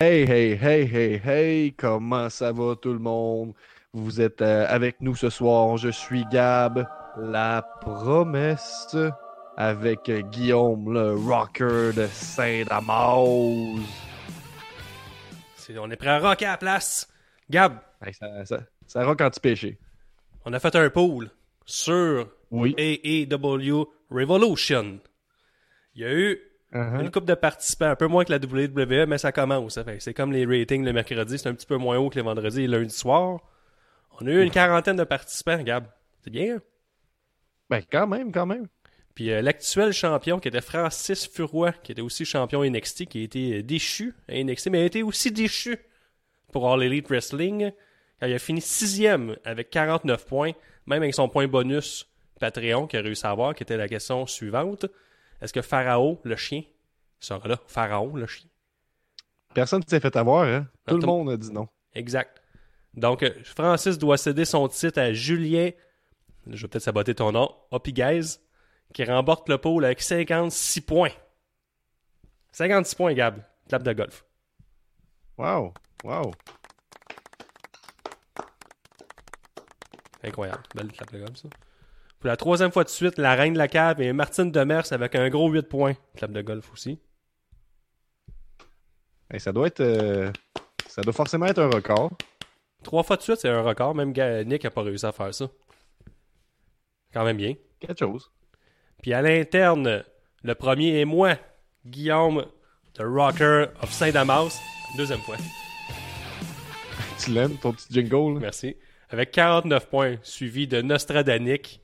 Hey, hey, hey, hey, hey, comment ça va tout le monde? Vous êtes euh, avec nous ce soir. Je suis Gab, la promesse, avec euh, Guillaume, le rocker de Saint-Damas. C'est- On est prêt à rocker à la place. Gab, Hey, ça, ça, ça rock anti-péché. on a fait un pool sur Oui. AEW Revolution. Il y a eu Uh-huh. une coupe de participants, un peu moins que la WWE, mais ça commence. C'est comme les ratings le mercredi, c'est un petit peu moins haut que les vendredis et lundi soir. On a eu une quarantaine de participants, Gab. C'est bien. hein? Ben, quand même, quand même. Puis euh, l'actuel champion, qui était Francis Furoy, qui était aussi champion NXT, qui a été euh, déchu à NXT, mais a été aussi déchu pour All Elite Wrestling, quand il a fini sixième avec 49 points, même avec son point bonus Patreon qu'il a réussi à avoir, qui était la question suivante. Est-ce que Pharaon, le chien, sera là? Pharaon, le chien. Personne ne s'est fait avoir, hein? Tout le monde a dit non. Exact. Donc, euh, Francis doit céder son titre à Julien, je vais peut-être saboter ton nom, Opiguez, qui remporte le pôle avec 56 points. 56 points, Gab. Clap de golf. Wow, wow. Incroyable. Belle clap de golf, ça. Pour la troisième fois de suite, la reine de la cave et Martine Demers avec un gros 8 points. Clap de golf aussi. Hey, ça doit être. euh, Ça doit forcément être un record. Trois fois de suite, c'est un record. Même Nick n'a pas réussi à faire ça. Quand même bien. Quelque chose. Puis à l'interne, le premier est moi, Guillaume, the Rocker of Saint-Damas. Deuxième fois. Tu l'aimes, ton petit jingle? Merci. Avec 49 points, suivi de Nostradanic,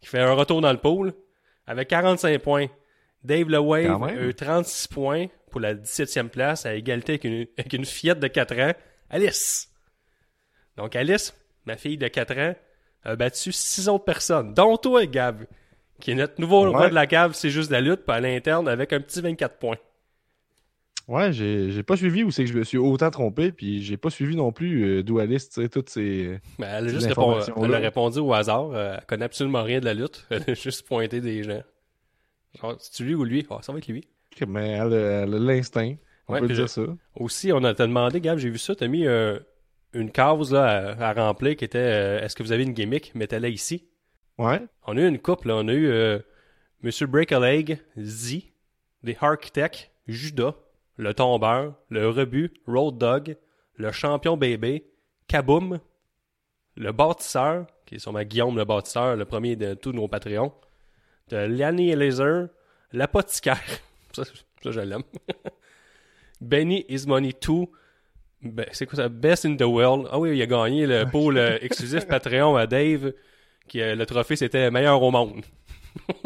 qui fait un retour dans le pool, avec 45 points. Dave Le Quand Wave même. a eu 36 points pour la 17e place, à égalité avec une, avec une fillette de 4 ans, Alice. Donc Alice, ma fille de 4 ans, a battu 6 autres personnes, dont toi, Gab, qui est notre nouveau Ouais. roi de la cave, c'est juste la lutte, puis à l'interne, avec un petit 24 points. Ouais, j'ai j'ai pas suivi où c'est que je me suis autant trompé, puis j'ai pas suivi non plus euh, Dualist, tu sais, toutes ces. Ben, elle, a juste elle a répondu au hasard. euh, elle connaît absolument rien de la lutte. Elle a juste pointé des gens. Genre, c'est lui ou lui? Ah, ça va être lui. Mais elle, a- elle a l'instinct, on Ouais, peut dire je- ça. Aussi, on a t'a demandé, Gab, j'ai vu ça, t'as mis euh, une case là, à, à remplir qui était euh, Est-ce que vous avez une gimmick? Mettez-la ici? Ouais, On a eu une couple, là. On a eu Monsieur Break a Leg, Z, des Architects, Judas, le tombeur, le rebut, Road Dog, le champion bébé, Kaboom, le bâtisseur, qui est sûrement Guillaume le bâtisseur, le premier de tous nos Patreons, de Lanny Laser, l'apothicaire, ça, ça je l'aime, Benny is Money 2, ben, c'est quoi ça, Best in the World, ah oui, il a gagné le pôle euh, exclusif Patreon à Dave, qui euh, le trophée c'était meilleur au monde.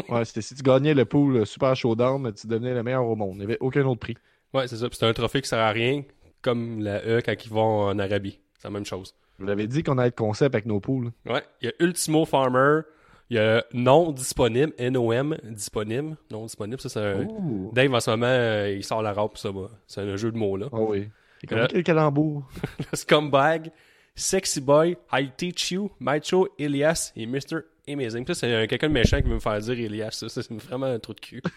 ouais, c'était si tu gagnais le pool euh, Super Showdown, tu devenais le meilleur au monde. Il n'y avait aucun autre prix. Ouais, c'est ça. Puis c'est un trophée qui sert à rien, comme la E quand ils vont en Arabie. C'est la même chose. Vous l'avais dit qu'on allait être concept avec nos pools. Ouais. Il y a Ultimo Farmer. Il y a non disponible, NOM disponible. Non disponible, ça c'est un. Dave en ce moment, euh, il sort la robe, ça va. C'est un jeu de mots là. Ah oui. Comme quel calembour. Le Scumbag, Sexy Boy, I Teach You, Macho, Elias et Mr. Amazing. Ça, c'est euh, quelqu'un de méchant qui veut me faire dire Elias. Ça, Ça, c'est vraiment un trou de cul.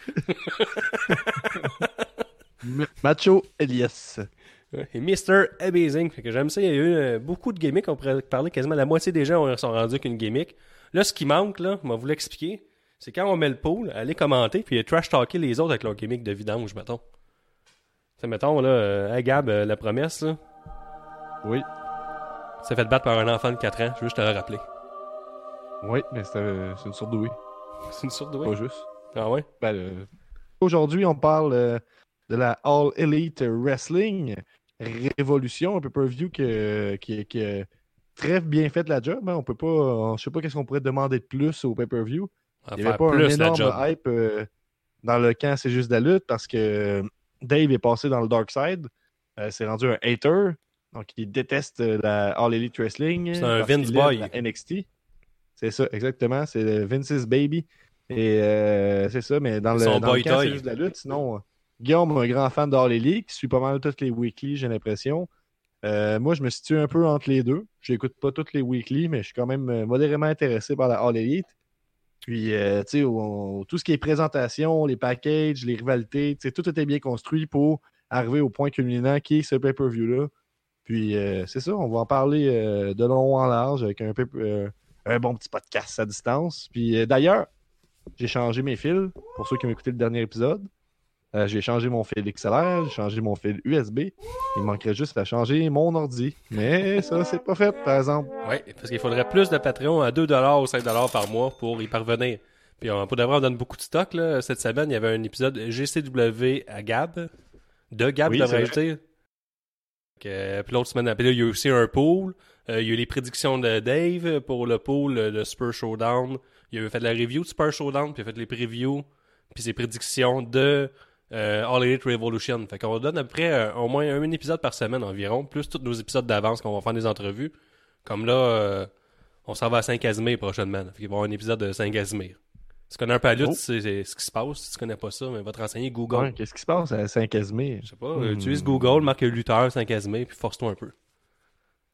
Macho Elias. Et Mr. Amazing. Fait que j'aime ça. Il y a eu euh, beaucoup de gimmicks. On pourrait parler quasiment la moitié des gens sont rendus qu'une gimmick. Là, ce qui manque, là, on va vous l'expliquer, c'est quand on met le pool, aller commenter, puis trash talker les autres avec leur gimmick de vidange, mettons. C'est mettons, là, euh, hey Gab, euh, la promesse, là, Oui. ça fait battre par un enfant de 4 ans. Je veux juste te le rappeler. Oui, mais c'est euh, une surdouée. C'est une sorte de Pas juste. Ah ouais? Ben, euh, Aujourd'hui, on parle euh, de la All Elite Wrestling Révolution, un pay-per-view que- qui, qui a très bien fait la job. hein. On peut pas, on- je sais pas qu'est-ce qu'on pourrait demander de plus au pay-per-view. Il n'y avait pas un énorme hype euh, dans le camp, c'est juste de la lutte parce que Dave est passé dans le dark side. Euh, c'est rendu un hater. Donc, il déteste euh, la All Elite Wrestling. C'est un Vince boy. la NXT. C'est ça, exactement. C'est le Vince's Baby. Et euh, c'est ça, mais dans le, Son dans le camp, c'est juste de la lutte. Sinon, Guillaume un grand fan d'All Elite, qui suit pas mal toutes les weekly, j'ai l'impression. Euh, moi, je me situe un peu entre les deux. Je n'écoute pas toutes les weekly, mais je suis quand même euh, modérément intéressé par la All Elite. Puis, euh, tu sais, tout ce qui est présentation, les packages, les rivalités, tout était bien construit pour arriver au point culminant qui est ce pay-per-view-là. Puis c'est ça, on va en parler de long en large avec un bon petit podcast à distance. Puis d'ailleurs, j'ai changé mes fils pour ceux qui ont écouté le dernier épisode. J'ai changé mon fil XLR, j'ai changé mon fil USB. Il manquerait juste à changer mon ordi. Mais ça, c'est pas fait, par exemple. Oui, parce qu'il faudrait plus de Patreon à 2$ ou 5$ par mois pour y parvenir. Puis on, pour d'avoir on donne beaucoup de stock. Là. Cette semaine, il y avait un épisode GCW à Gab. De Gab, oui, devrais-je dire. puis l'autre semaine après, il y a eu aussi un pool. Euh, il y a eu les prédictions de Dave pour le pool de Spur Showdown. Il a fait la review de Spur Showdown, puis il a fait les previews, puis ses prédictions de euh, All Elite Revolution. Fait qu'on donne à peu près euh, au moins un épisode par semaine environ, plus tous nos épisodes d'avance qu'on va faire des entrevues. Comme là, on s'en va à Saint-Casimir prochainement. Fait qu'il va y avoir un épisode de Saint-Casimir. Tu connais un peu la lutte, oh. c'est ce qui se passe. Si tu connais pas ça, mais va te renseigner Google. Qu'est-ce qui se passe à Saint-Casimir? Je sais pas. Hmm. Utilise Google, marque lutteur Saint-Casimir, puis force-toi un peu.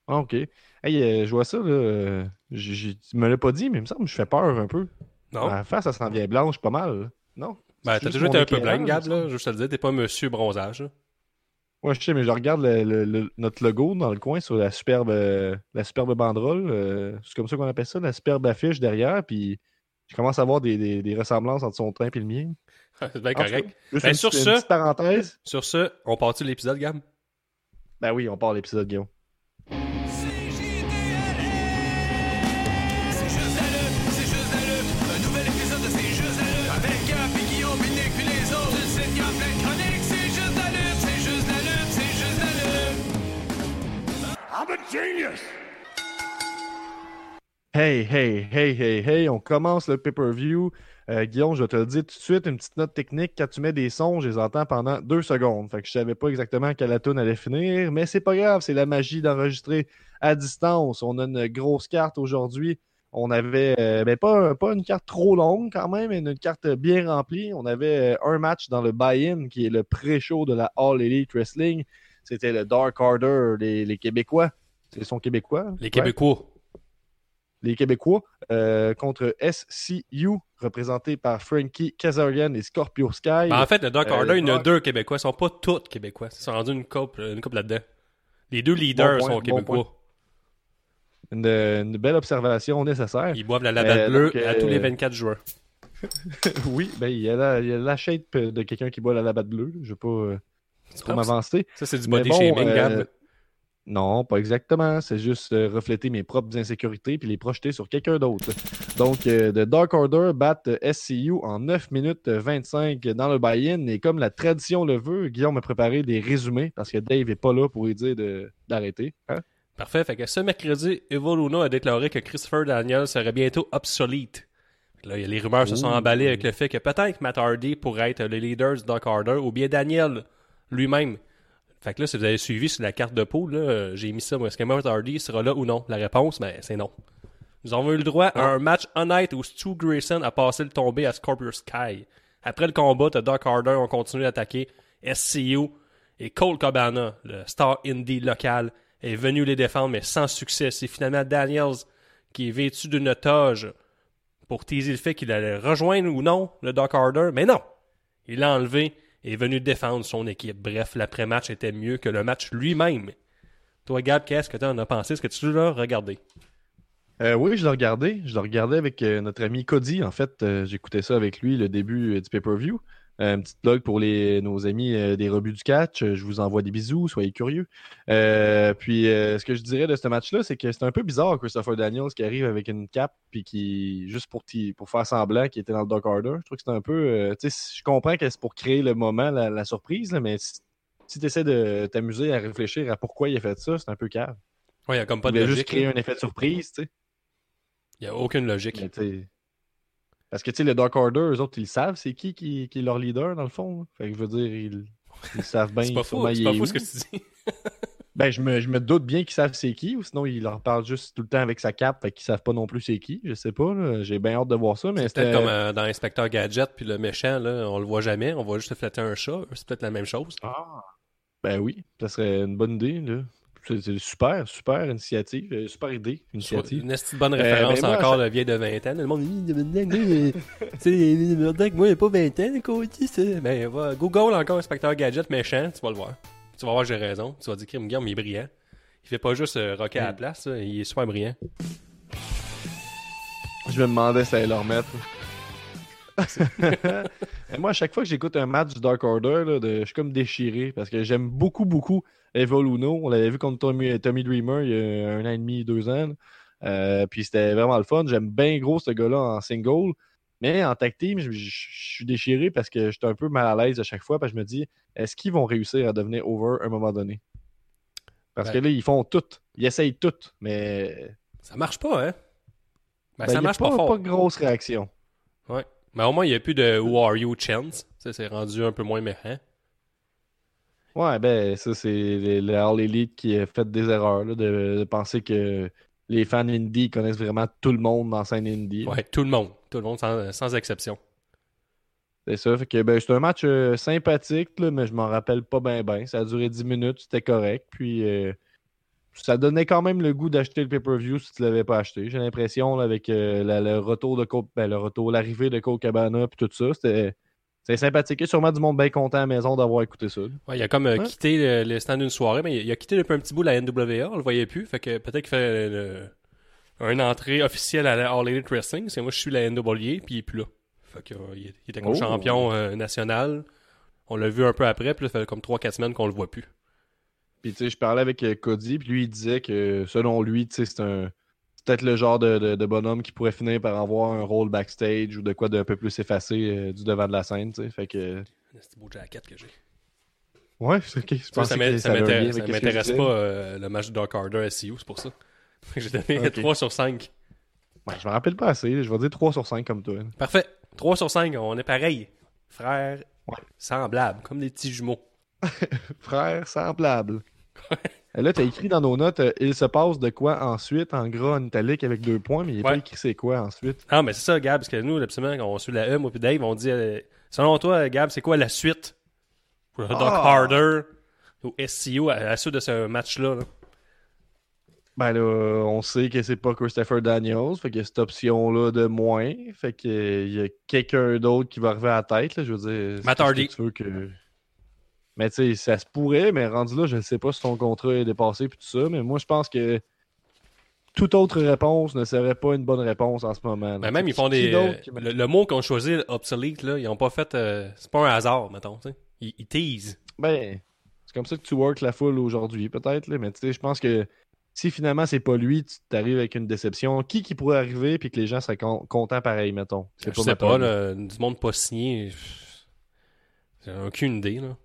Ah, ok. Hey, euh, je vois ça, là. tu me l'as pas dit, mais il me semble que je fais peur un peu. Non. La face, ça s'en vient blanche pas mal. Non? Ben, t'as toujours été un peu blanc, Gab, là? Je te le dire, t'es pas monsieur bronzage, Ouais, je sais, mais je regarde notre logo dans le coin sur la superbe, la superbe banderole. Euh, c'est comme ça qu'on appelle ça, la superbe affiche derrière. Puis je commence à voir des, des, ressemblances entre son train et le mien. C'est bien correct. Ben, sur, ce, parenthèse. sur ce, on part-tu l'épisode, Gab? Ben oui, on part l'épisode, Guillaume. Genius! Hey, hey, hey, hey, hey, on commence le pay-per-view. Euh, Guillaume, je vais te le dire tout de suite, une petite note technique. Quand tu mets des sons, je les entends pendant deux secondes. Fait que je savais pas exactement quand la tune allait finir, mais c'est pas grave, c'est la magie d'enregistrer à distance. On a une grosse carte aujourd'hui. On avait, euh, ben pas, pas une carte trop longue quand même, mais une carte bien remplie. On avait euh, un match dans le buy-in qui est le pré-show de la All Elite Wrestling. C'était le Dark Order, les, Québécois. C'est son Québécois. Les Québécois les Québécois, euh, contre SCU, représenté par Frankie Kazarian et Scorpio Sky. Ben, en fait, le Dark euh, Order, il y en a deux Québécois. Ils sont pas tous Québécois. Ils sont rendus une coupe, une couple là-dedans. Les deux leaders sont Québécois. une, belle observation nécessaire. Ils boivent la euh, bleue à tous les 24 juin. oui, ben, il y, a la, il y a la shape de quelqu'un qui boit la labatte bleue. Je ne vais pas m'avancer. Ça, c'est du body shaming, Gab. Non, pas exactement. C'est juste euh, refléter mes propres insécurités puis les projeter sur quelqu'un d'autre. Donc, euh, The Dark Order bat SCU en 9 minutes 25 dans le buy-in. Et comme la tradition le veut, Guillaume a préparé des résumés parce que Dave n'est pas là pour lui dire d'arrêter. Hein? Parfait. Fait que ce mercredi, Evo a déclaré que Christopher Daniel serait bientôt obsolete. Là, les rumeurs se sont emballées avec le fait que peut-être Matt Hardy pourrait être le leader du Dark Order ou bien Daniel lui-même. Fait que là, si vous avez suivi sur la carte de poule, j'ai mis ça. Est-ce que Matt Hardy sera là ou non? La réponse, ben, c'est non. Nous avons eu le droit à un match honnête où Stu Grayson a passé le tombé à Scorpio Sky. Après le combat, The Dark Order ont continué d'attaquer SCU et Cole Cabana, le star indie local, est venu les défendre, mais sans succès. C'est finalement Daniels qui est vêtu d'une toge pour teaser le fait qu'il allait rejoindre ou non le Dark Order, mais non! Il l'a enlevé est venu défendre son équipe. Bref, l'après-match était mieux que le match lui-même. Toi, Gab, qu'est-ce que tu en as pensé? Est-ce que tu l'as regardé? Euh, oui, je l'ai regardé. Je l'ai regardé avec euh, notre ami Cody. En fait, euh, j'écoutais ça avec lui le début du pay-per-view. Un petite blog pour les, nos amis euh, des rebuts du catch. Je vous envoie des bisous, soyez curieux. Euh, puis euh, ce que je dirais de ce match-là, c'est que c'est un peu bizarre Christopher Daniels qui arrive avec une cape puis qui juste pour, pour faire semblant qu'il était dans le Dark Order. Je trouve que c'est un peu. tu sais, je comprends que c'est pour créer le moment, la, surprise, mais si, tu essaies de t'amuser à réfléchir à pourquoi il a fait ça, c'est un peu cave. Oui, il n'y a comme pas de logique. juste créer un effet de surprise, tu sais. Il n'y a aucune logique. Parce que, tu sais, le Dark Order, eux autres, ils savent c'est qui, qui, est leur leader, dans le fond. Fait que je veux dire, ils, savent bien. c'est pas faux, c'est pas faux ce que tu dis. ben, je me, je me doute bien qu'ils savent c'est qui, ou sinon, ils leur parlent juste tout le temps avec sa cape, fait qu'ils savent pas non plus c'est qui. Je sais pas, j'ai bien hâte de voir ça. mais C'est peut-être comme euh, dans Inspecteur Gadget, puis le méchant, là, on le voit jamais, on voit juste flatter un chat. C'est peut-être la même chose. Ah. Ben oui, ça serait une bonne idée, là. C'est super, super initiative, euh, super idée, initiative. Une petite bonne Euh, référence moi, encore, ça- le vieil de 20 ans. Le monde dit, tu sais, Murdoch, moi, il a pas 20 ans. Ben, va, Google encore inspecteur gadget méchant, tu vas le voir. Tu vas voir, j'ai raison. Tu vas dire, Kim Guillaume, il est brillant. Il fait pas juste euh, rocker à la Mm. place, là, il est super brillant. Je me demandais si ça allait leur mettre. Moi, à chaque fois que j'écoute un match du Dark Order, là, de- je suis comme déchiré parce que j'aime beaucoup, beaucoup Evoluno. On l'avait vu contre Tommy, Tommy Dreamer il y a un an et demi, deux ans. Euh, puis c'était vraiment le fun. J'aime bien gros ce gars-là en single. Mais en tag team, je, je- je suis déchiré parce que j'étais un peu mal à l'aise à chaque fois. Parce que je me dis, est-ce qu'ils vont réussir à devenir over à un moment donné? Parce Ben. que là, ils font tout. Ils essayent tout. Mais Ça marche pas, hein? Ben, ben, ça marche pas, pas, fort. pas de grosse réaction. Ouais. Mais au moins, il n'y a plus de Who Are You chance. Ça, c'est rendu un peu moins méchant. Ouais, ben, ça, c'est All Elite qui a fait des erreurs, là, de, de penser que les fans indie connaissent vraiment tout le monde dans la scène indie. Ouais, tout le monde. Tout le monde, sans, sans exception. C'est ça. Fait que, ben, c'est un match euh, sympathique, là, mais je m'en rappelle pas bien. Ça a duré 10 minutes, c'était correct. Puis, euh, ça donnait quand même le goût d'acheter le pay-per-view si tu l'avais pas acheté. J'ai l'impression, avec euh, la- le retour de Cole, ben, le retour, l'arrivée de Cole Cabana, puis tout ça, c'était. C'est sympathique. Il y a sûrement du monde bien content à la maison d'avoir écouté ça. Ouais, il a comme euh, Ouais. quitté le, le stand d'une soirée, mais il, a quitté depuis un petit bout la NWA, on le voyait plus. Fait que peut-être qu'il fait le- une entrée officielle à la All Elite Wrestling. parce que moi, je suis la NWA, puis il est plus là. Fait que, euh, il, était comme Oh. champion national. On l'a vu un peu après, puis là, ça fait comme 3-4 semaines qu'on le voit plus. Puis, tu sais, je parlais avec euh, Cody, puis lui, il disait que, selon lui, tu sais, c'est un. c'est peut-être le genre de, de- de bonhomme qui pourrait finir par avoir un rôle backstage ou de quoi d'un peu plus effacé euh, du devant de la scène, tu sais. Fait que. C'est beau jacket que j'ai. Ouais, c'est ok. Je Ça, que ça m'intéresse pas euh, le match de Dark Order SEU, c'est pour ça. J'ai donné Ok. 3 sur 5. Ouais, je me rappelle pas assez. Je vais dire 3 sur 5 comme toi. Parfait. 3 sur 5, on est pareil. Frères Ouais. semblables, comme des petits jumeaux. Frère semblable. Et là, t'as écrit dans nos notes, euh, il se passe de quoi ensuite en gras en italique avec deux points, mais il n'est pas écrit c'est quoi ensuite. Ah, mais c'est ça, Gab, parce que nous, absolument, quand on suit la E, moi puis Dave, on dit euh, Selon toi, Gab, c'est quoi la suite pour le Doc Ah! Harder au SCO à, la suite de ce match-là? là? Ben là, on sait que c'est pas Christopher Daniels, fait a cette option-là de moins. Fait qu'il y a quelqu'un d'autre qui va arriver à la tête, là, je veux dire. Matt que tu veux que... Mais tu sais, ça se pourrait, mais rendu là, je ne sais pas si ton contrat est dépassé puis tout ça, mais moi je pense que toute autre réponse ne serait pas une bonne réponse en ce moment. Ben, même, ils font des. euh, le, le mot qu'on choisit, obsolete, là, ils ont pas fait. euh, c'est pas un hasard, mettons. tu sais. Ils, ils teasent. Ben, c'est comme ça que tu work la foule aujourd'hui, peut-être, là, mais tu sais, je pense que si finalement c'est pas lui, tu t'arrives avec une déception. Qui qui pourrait arriver puis que les gens seraient con- contents pareil, mettons? C'est Je sais Matt pas, là, du monde pas signé. J'ai aucune idée, là.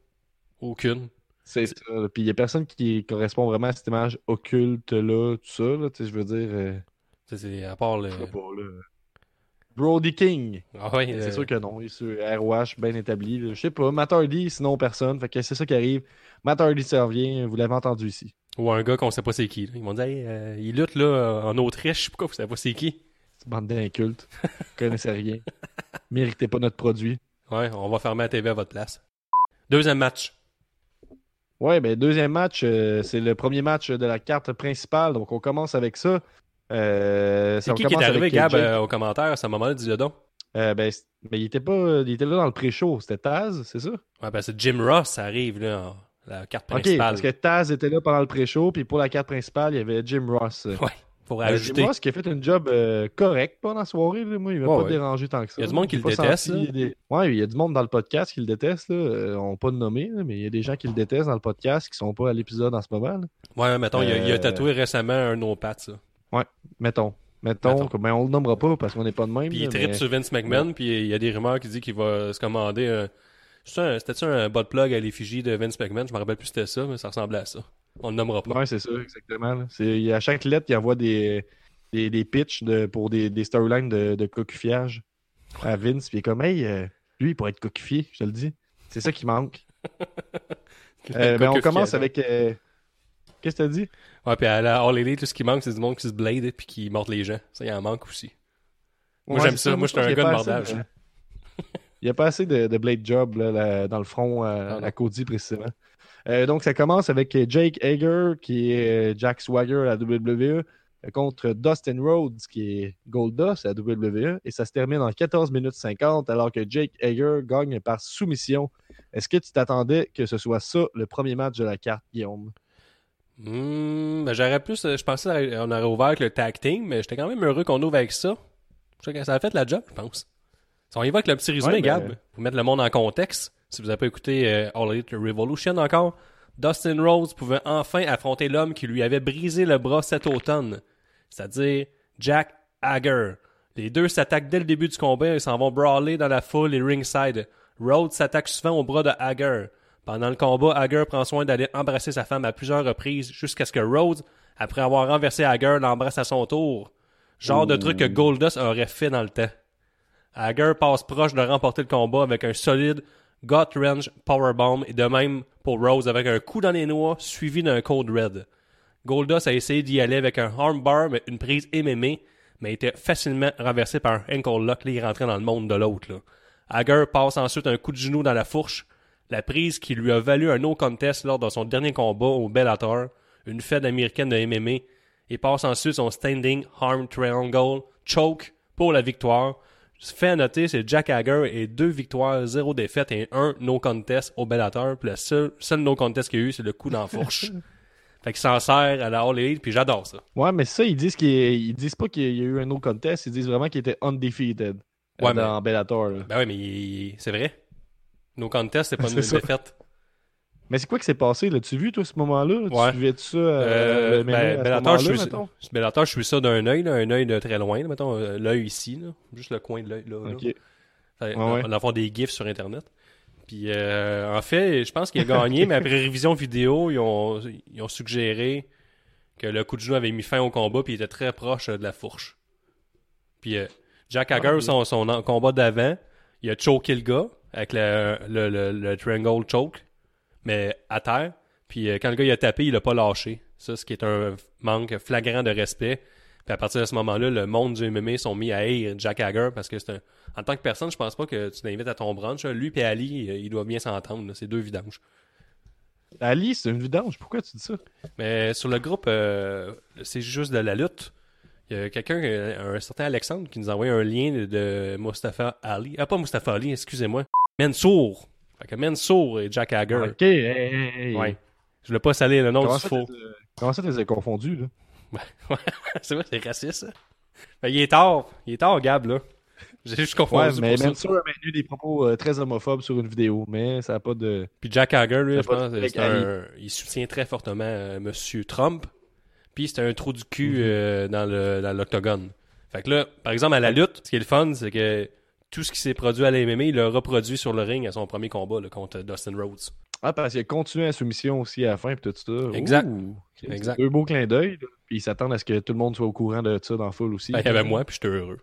Aucune. C'est ça. Puis il y a personne qui correspond vraiment à cette image occulte-là, tout ça, là, je veux dire. euh, C'est à part le. pas, là. Brody King. Ah C'est euh, sûr que non. Il est sur ROH bien établi. Je sais pas. Matt Hardy, sinon personne. Fait que c'est ça qui arrive. Matt Hardy ça revient. Vous l'avez entendu ici. Ou un gars qu'on sait pas c'est qui. là. Ils m'ont dit, hey, euh, il lutte là en Autriche. Pourquoi vous savez pas c'est qui? C'est bande d'incultes. Vous connaissez rien. Méritez pas notre produit. Ouais, on va fermer la TV à votre place. Deuxième match. Ouais, ben deuxième match, euh, c'est le premier match de la carte principale. Donc on commence avec ça. Euh, C'est ça qui qui est arrivé, euh, Gab, euh, au commentaire à ce moment-là? Dis-le donc? Euh, ben, ben, il était pas. Il était là dans le pré-show. C'était Taz, c'est ça? Ouais, ben c'est Jim Ross, ça arrive là, la carte Ok, principale. parce que Taz était là pendant le pré-show, puis pour la carte principale, il y avait Jim Ross. Ouais, pour Euh, ajouter. Jim Ross qui a fait une job euh, correct pendant la soirée. là. Moi, il m'a Ouais, pas ouais. dérangé tant que ça. Il y a du monde qui le déteste, senti là. des- Ouais, il y a du monde dans le podcast qui le déteste. Là. Euh, on pas de nommé, là, mais il y a des gens qui le détestent dans le podcast qui sont pas à l'épisode en ce moment. Ouais, mettons, il, a, Euh, tatoué récemment un no pat, ça. Mettons. Mettons, Mettons. que- ben, on le nommera pas parce qu'on n'est pas de même. Puis il tripe mais- sur Vince McMahon, puis il y a des rumeurs qui disent qu'il va se commander un- C'était-tu un bot plug à l'effigie de Vince McMahon? Je me rappelle plus c'était ça, mais ça ressemblait à ça. On le nommera pas. Ouais, c'est ça, exactement. C'est- À chaque lettre, il envoie des, des, des pitchs de, pour des, des storylines de, de cocufiage à Vince. Puis il est comme, hey, euh, lui, il pourrait être cocufié, je te le dis. C'est ça qui manque. Euh, ben, on commence avec. euh, Qu'est-ce que t'as dit? Ouais, puis à la All Elite, tout ce qui manque, c'est du monde qui se blade puis qui morde les gens. Ça, il en manque aussi. Moi, Ouais, j'aime c'est ça. Moi, je j'étais un gars de assez mordage. Il n'y a pas assez de, de blade job là, là, dans le front à, Ah, à Cody précisément. Euh, donc, ça commence avec Jake Hager, qui est euh, Jack Swagger à la WWE, euh, contre Dustin Rhodes, qui est Goldust à la WWE. Et ça se termine en 14 minutes 50, alors que Jake Hager gagne par soumission. Est-ce que tu t'attendais que ce soit ça, le premier match de la carte, Guillaume? Hmm, ben, j'aurais plus. Je pensais qu'on aurait ouvert avec le tag team, mais j'étais quand même heureux qu'on ouvre avec ça. Ça a fait la job, je pense. Si on y va avec le petit résumé, Ouais, ben- Gab, pour mettre le monde en contexte, si vous n'avez pas écouté euh, All Elite Revolution encore, Dustin Rhodes pouvait enfin affronter l'homme qui lui avait brisé le bras cet automne, c'est-à-dire Jack Hager. Les deux s'attaquent dès le début du combat et s'en vont brawler dans la foule et ringside. Rhodes s'attaque souvent au bras de Hager. Pendant le combat, Hager prend soin d'aller embrasser sa femme à plusieurs reprises jusqu'à ce que Rhodes, après avoir renversé Hager, l'embrasse à son tour. Genre de truc que Goldust aurait fait dans le temps. Hager passe proche de remporter le combat avec un solide gut wrench powerbomb et de même pour Rose avec un coup dans les noix suivi d'un cold red. Goldust a essayé d'y aller avec un armbar mais une prise MMA mais était facilement renversé par un ankle lock. Là, il rentrait dans le monde de l'autre. Hager passe ensuite un coup de genou dans la fourche, la prise qui lui a valu un no contest lors de son dernier combat au Bellator, une fête américaine de MMA, et passe ensuite son standing arm triangle choke pour la victoire. Fait à noter, c'est Jack Hager et deux victoires, zéro défaite et un no contest au Bellator. Puis le seul, seul no contest qu'il y a eu, c'est le coup dans la fourche. fait qu'il s'en sert à la All Elite, puis j'adore ça. Ouais, mais ça, ils disent qu'ils ils disent pas qu'il y a eu un autre contest, ils disent vraiment qu'il était undefeated Ouais, euh, dans Bellator. là. Ben oui, mais il- c'est vrai. No contest, c'est pas une défaite. Mais c'est quoi qui s'est passé? L'as-tu vu, toi, ce moment-là? Ouais. Tu suivais-tu ça? Euh, Euh, ben, ce Bellator, je suis? Bellator, je suis ça d'un œil, là, un œil de très loin, là, mettons, euh, l'œil ici, là, juste le coin de l'œil. Là, là. Ok. Fait, Ouais, ouais. On en fait des gifs sur Internet. Puis, euh, en fait, je pense qu'il a gagné, mais après révision vidéo, ils ont, ils ont suggéré que le coup de genou avait mis fin au combat, puis il était très proche euh, de la fourche. Puis, euh, Jack Hager, son, combat d'avant, il a choqué le gars avec le, le, le, le triangle choke, mais à terre. Puis, euh, quand le gars il a tapé, il a pas lâché. Ça, ce qui est un manque flagrant de respect. Puis à partir de ce moment-là, le monde du MMA sont mis à haïr Jack Hager parce que c'est un. En tant que personne, je pense pas que tu l'invites à ton brunch. là. Lui et Ali, euh, ils doivent bien s'entendre. C'est deux vidanges. Ali, c'est une vidange. Pourquoi tu dis ça? Mais sur le groupe, euh, c'est juste de la lutte. Il y a quelqu'un, un certain Alexandre, qui nous a envoyé un lien de, de Mustafa Ali. Ah, pas Mustafa Ali, excusez-moi. Mansour. Fait que Mansour et Jack Hager. Ok, hey, hey. Ouais. Je voulais pas salir le nom Comment du faux. t'es- euh, comment ça, tu les as confondus, là? c'est vrai, c'est raciste, ça. Ben, il est tard. Il est tard, Gab, là. J'ai juste confondu. Ouais, mais a maintenu des propos euh, très homophobes sur une vidéo, mais ça n'a pas de... Puis Jack Hager, lui, je pense, de c'est un, il soutient très fortement euh, Monsieur Trump. Puis c'était un trou du cul Mhm. euh, dans l'octogone. Fait que là, par exemple, à la lutte, ce qui est le fun, c'est que tout ce qui s'est produit à la MMA, il l'a reproduit sur le ring à son premier combat là, contre Dustin Rhodes. Ah, parce qu'il a continué la soumission aussi à la fin, puis tout ça. Exact. Ouh, Exact. Deux beaux clins d'œil, puis ils s'attendent à ce que tout le monde soit au courant de ça dans la foule aussi. Ben, il y avait moi, puis j'étais heureux.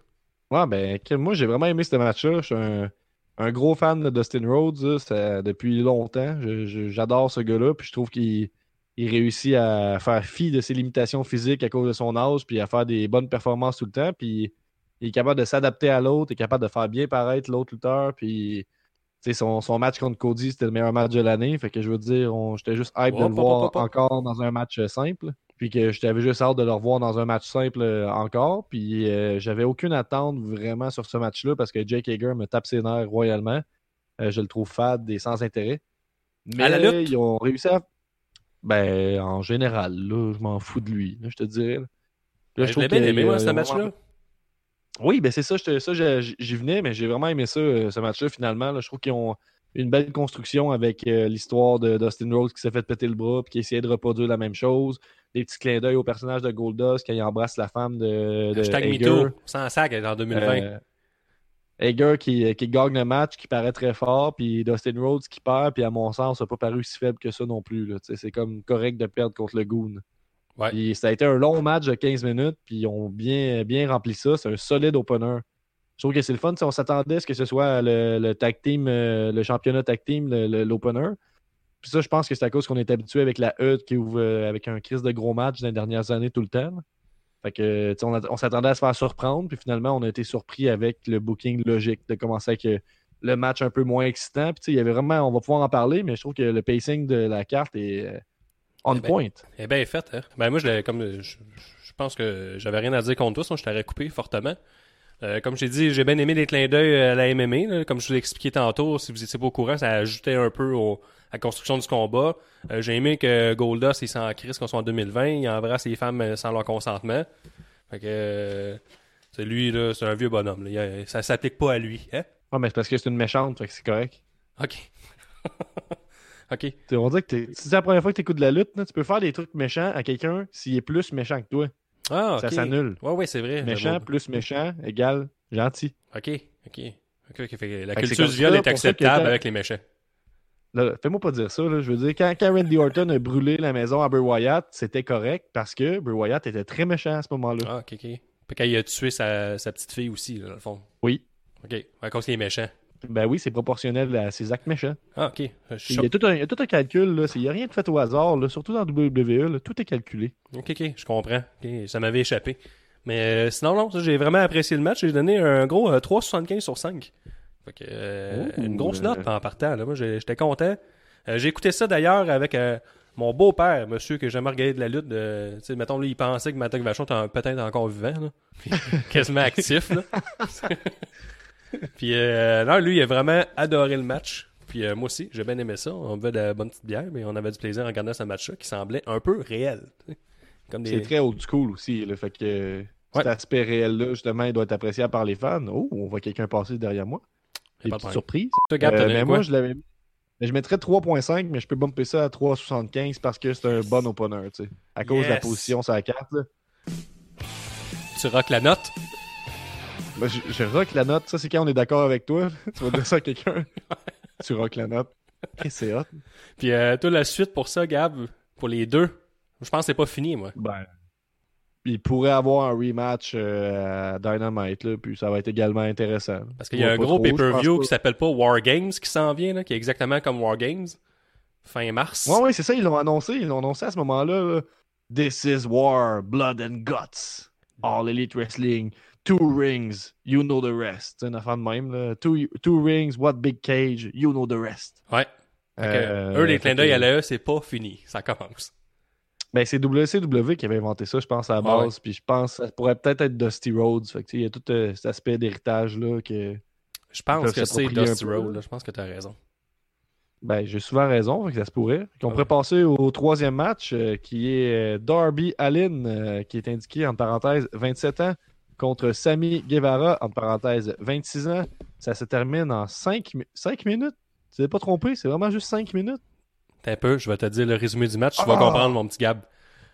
Ouais, ben, moi, j'ai vraiment aimé ce match-là. Je suis un, un gros fan de Dustin Rhodes ça- depuis longtemps. J'adore ce gars-là, puis je trouve qu'il il réussit à faire fi de ses limitations physiques à cause de son âge, puis à faire des bonnes performances tout le temps, puis il est capable de s'adapter à l'autre, il est capable de faire bien paraître l'autre lutteur, puis son, son match contre Cody, c'était le meilleur match de l'année, fait que je veux dire, on- j'étais juste hype de le voir encore dans un match euh, simple, puis que j'avais juste hâte de le revoir dans un match simple euh, encore, puis euh, j'avais aucune attente vraiment sur ce match-là, parce que Jake Hager me tape ses nerfs royalement. Euh, je le trouve fade et sans intérêt. Mais À la lutte? ils ont réussi à. Ben, en général, là, je m'en fous de lui, là, je te dirais. là. Ben, je trouve l'ai bien aimé, ce match-là. Oui, ben c'est ça, j'y venais, mais j'ai vraiment aimé ça, euh, ce match-là, finalement. là. Je trouve qu'ils ont une belle construction avec euh, l'histoire de Dustin Rhodes qui s'est fait péter le bras puis qui essayait de reproduire la même chose. Des petits clins d'œil au personnage de Goldust quand il embrasse la femme de, de Hashtag. MeToo, sans sac en 2020. Euh, Hager qui, qui gagne le match, qui paraît très fort, puis Dustin Rhodes qui perd, puis à mon sens, ça n'a pas paru si faible que ça non plus. C'est comme correct de perdre contre le Goon. Ouais. Ça a été un long match de 15 minutes, puis ils ont bien, bien rempli ça. C'est un solide opener. Je trouve que c'est le fun. si On s'attendait à ce que ce soit le, le tag team, euh, le championnat tag team, l'opener. Puis ça, je pense que c'est à cause qu'on est habitué avec la HUD qui ouvre euh, avec un crise de gros match dans les dernières années tout le temps. Fait que, on, on s'attendait à se faire surprendre, puis finalement, on a été surpris avec le booking logique de commencer avec euh, le match un peu moins excitant. Puis, il y avait vraiment, on va pouvoir en parler, mais je trouve que le pacing de la carte est on Eh ben, point. Eh bien fait, hein? Ben moi, je, l'ai- comme, je, je pense que j'avais rien à dire contre toi, sinon je t'aurais coupé fortement. Euh, comme j'ai dit, j'ai bien aimé les clins d'œil à la MMA. là. Comme je vous l'ai expliqué tantôt, si vous étiez pas au courant, ça ajoutait un peu au- à la construction du combat. Euh, j'ai aimé que Goldust, il s'en crisse qu'on soit en 2020, il embrasse les femmes euh, sans leur consentement. Fait que euh, c'est lui, là, c'est un vieux bonhomme. là. Il ça s'applique pas à lui. Hein? Ouais, mais c'est parce que c'est une méchante, fait que c'est correct. OK. OK. On dirait que si c'est la première fois que tu écoutes de la lutte, là, tu peux faire des trucs méchants à quelqu'un s'il est plus méchant que toi. Ah, Ça s'annule. Ouais, ouais, c'est vrai. Méchant plus méchant égale gentil. OK, OK. OK, OK. Fait que la Fait culture du viol est acceptable avec les méchants. Fais-moi pas dire ça. Là. Je veux dire, quand, quand Randy Orton a brûlé la maison à Bray Wyatt, c'était correct parce que Bray Wyatt était très méchant à ce moment-là. Ah, ok, ok. Puis quand il a tué sa, sa petite fille aussi, là, dans le fond. Oui. Ok, à cause qu'il est méchant. Ben oui, c'est proportionnel à ses actes méchants. Ah, ok. Il y, a tout un, il y a tout un calcul. là. Il n'y a rien de fait au hasard. là. Surtout dans WWE, là. tout est calculé. Ok, ok, je comprends. Ça m'avait échappé. Mais euh, sinon, non, j'ai vraiment apprécié le match. J'ai donné un gros euh, 3,75 sur 5. Fait que, euh, Ouh, une grosse euh. note en partant. Là. Moi, j'étais content. Euh, j'ai écouté ça d'ailleurs avec euh, mon beau-père, monsieur, que jamais regardé de la lutte. De, tu sais, mettons, lui, il pensait que Matok Vachon était peut-être encore vivant. Là. Puis, quasiment actif. Là. Puis, euh, non, lui, il a vraiment adoré le match. Puis, euh, moi aussi, j'ai bien aimé ça. On buvait de la bonne petite bière, mais on avait du plaisir en regardant ce match-là qui semblait un peu réel. C'est très old school aussi. Là. Fait que Ouais. cet aspect réel-là, justement, il doit être apprécié par les fans. Oh, on voit quelqu'un passer derrière moi. Des pas petites surprises. Euh, mais moi, je l'avais je mettrais 3.5, mais je peux bumper ça à 3.75 parce que c'est un bon opener, tu sais. À cause de la position sur la carte, là. Tu rock la note? Moi, je, je rock la note. Ça, c'est quand on est d'accord avec toi. tu vas dire ça à quelqu'un. tu rock la note. Et c'est hot. Puis euh, toi, la suite pour ça, Gab, pour les deux, je pense que c'est pas fini, moi. Ben. Il pourrait avoir un rematch euh, à Dynamite, là, puis ça va être également intéressant. Parce qu'il y a un gros pay-per-view qui s'appelle pas War Games qui s'en vient, là, qui est exactement comme War Games, fin mars. Ouais, ouais, c'est ça, ils l'ont annoncé. Ils l'ont annoncé à ce moment-là. là. This is war, blood and guts. All Elite Wrestling. Two rings, you know the rest. C'est une affaire de même. Là. Two, two rings, what big cage, you know the rest. Ouais. Euh, eux, les clins d'œil à l'AE, c'est pas fini. Ça commence. Ben, c'est WCW qui avait inventé ça, je pense, à la Ah ouais. base. Puis je pense que ça pourrait peut-être être Dusty Rhodes. Fait que, tu il y a tout euh, cet aspect d'héritage-là que. Je pense que c'est Dusty là. Je pense que t'as raison. Ben, j'ai souvent raison, fait que ça se pourrait. Ouais. pourrait passer au troisième match, euh, qui est Darby Allin, euh, qui est indiqué en parenthèse 27 ans, contre Sami Guevara, en parenthèse 26 ans. Ça se termine en 5, minutes. Tu t'es pas trompé, c'est vraiment juste 5 minutes. T'as un peu, je vais te dire le résumé du match, tu Ah! vas comprendre, mon petit Gab.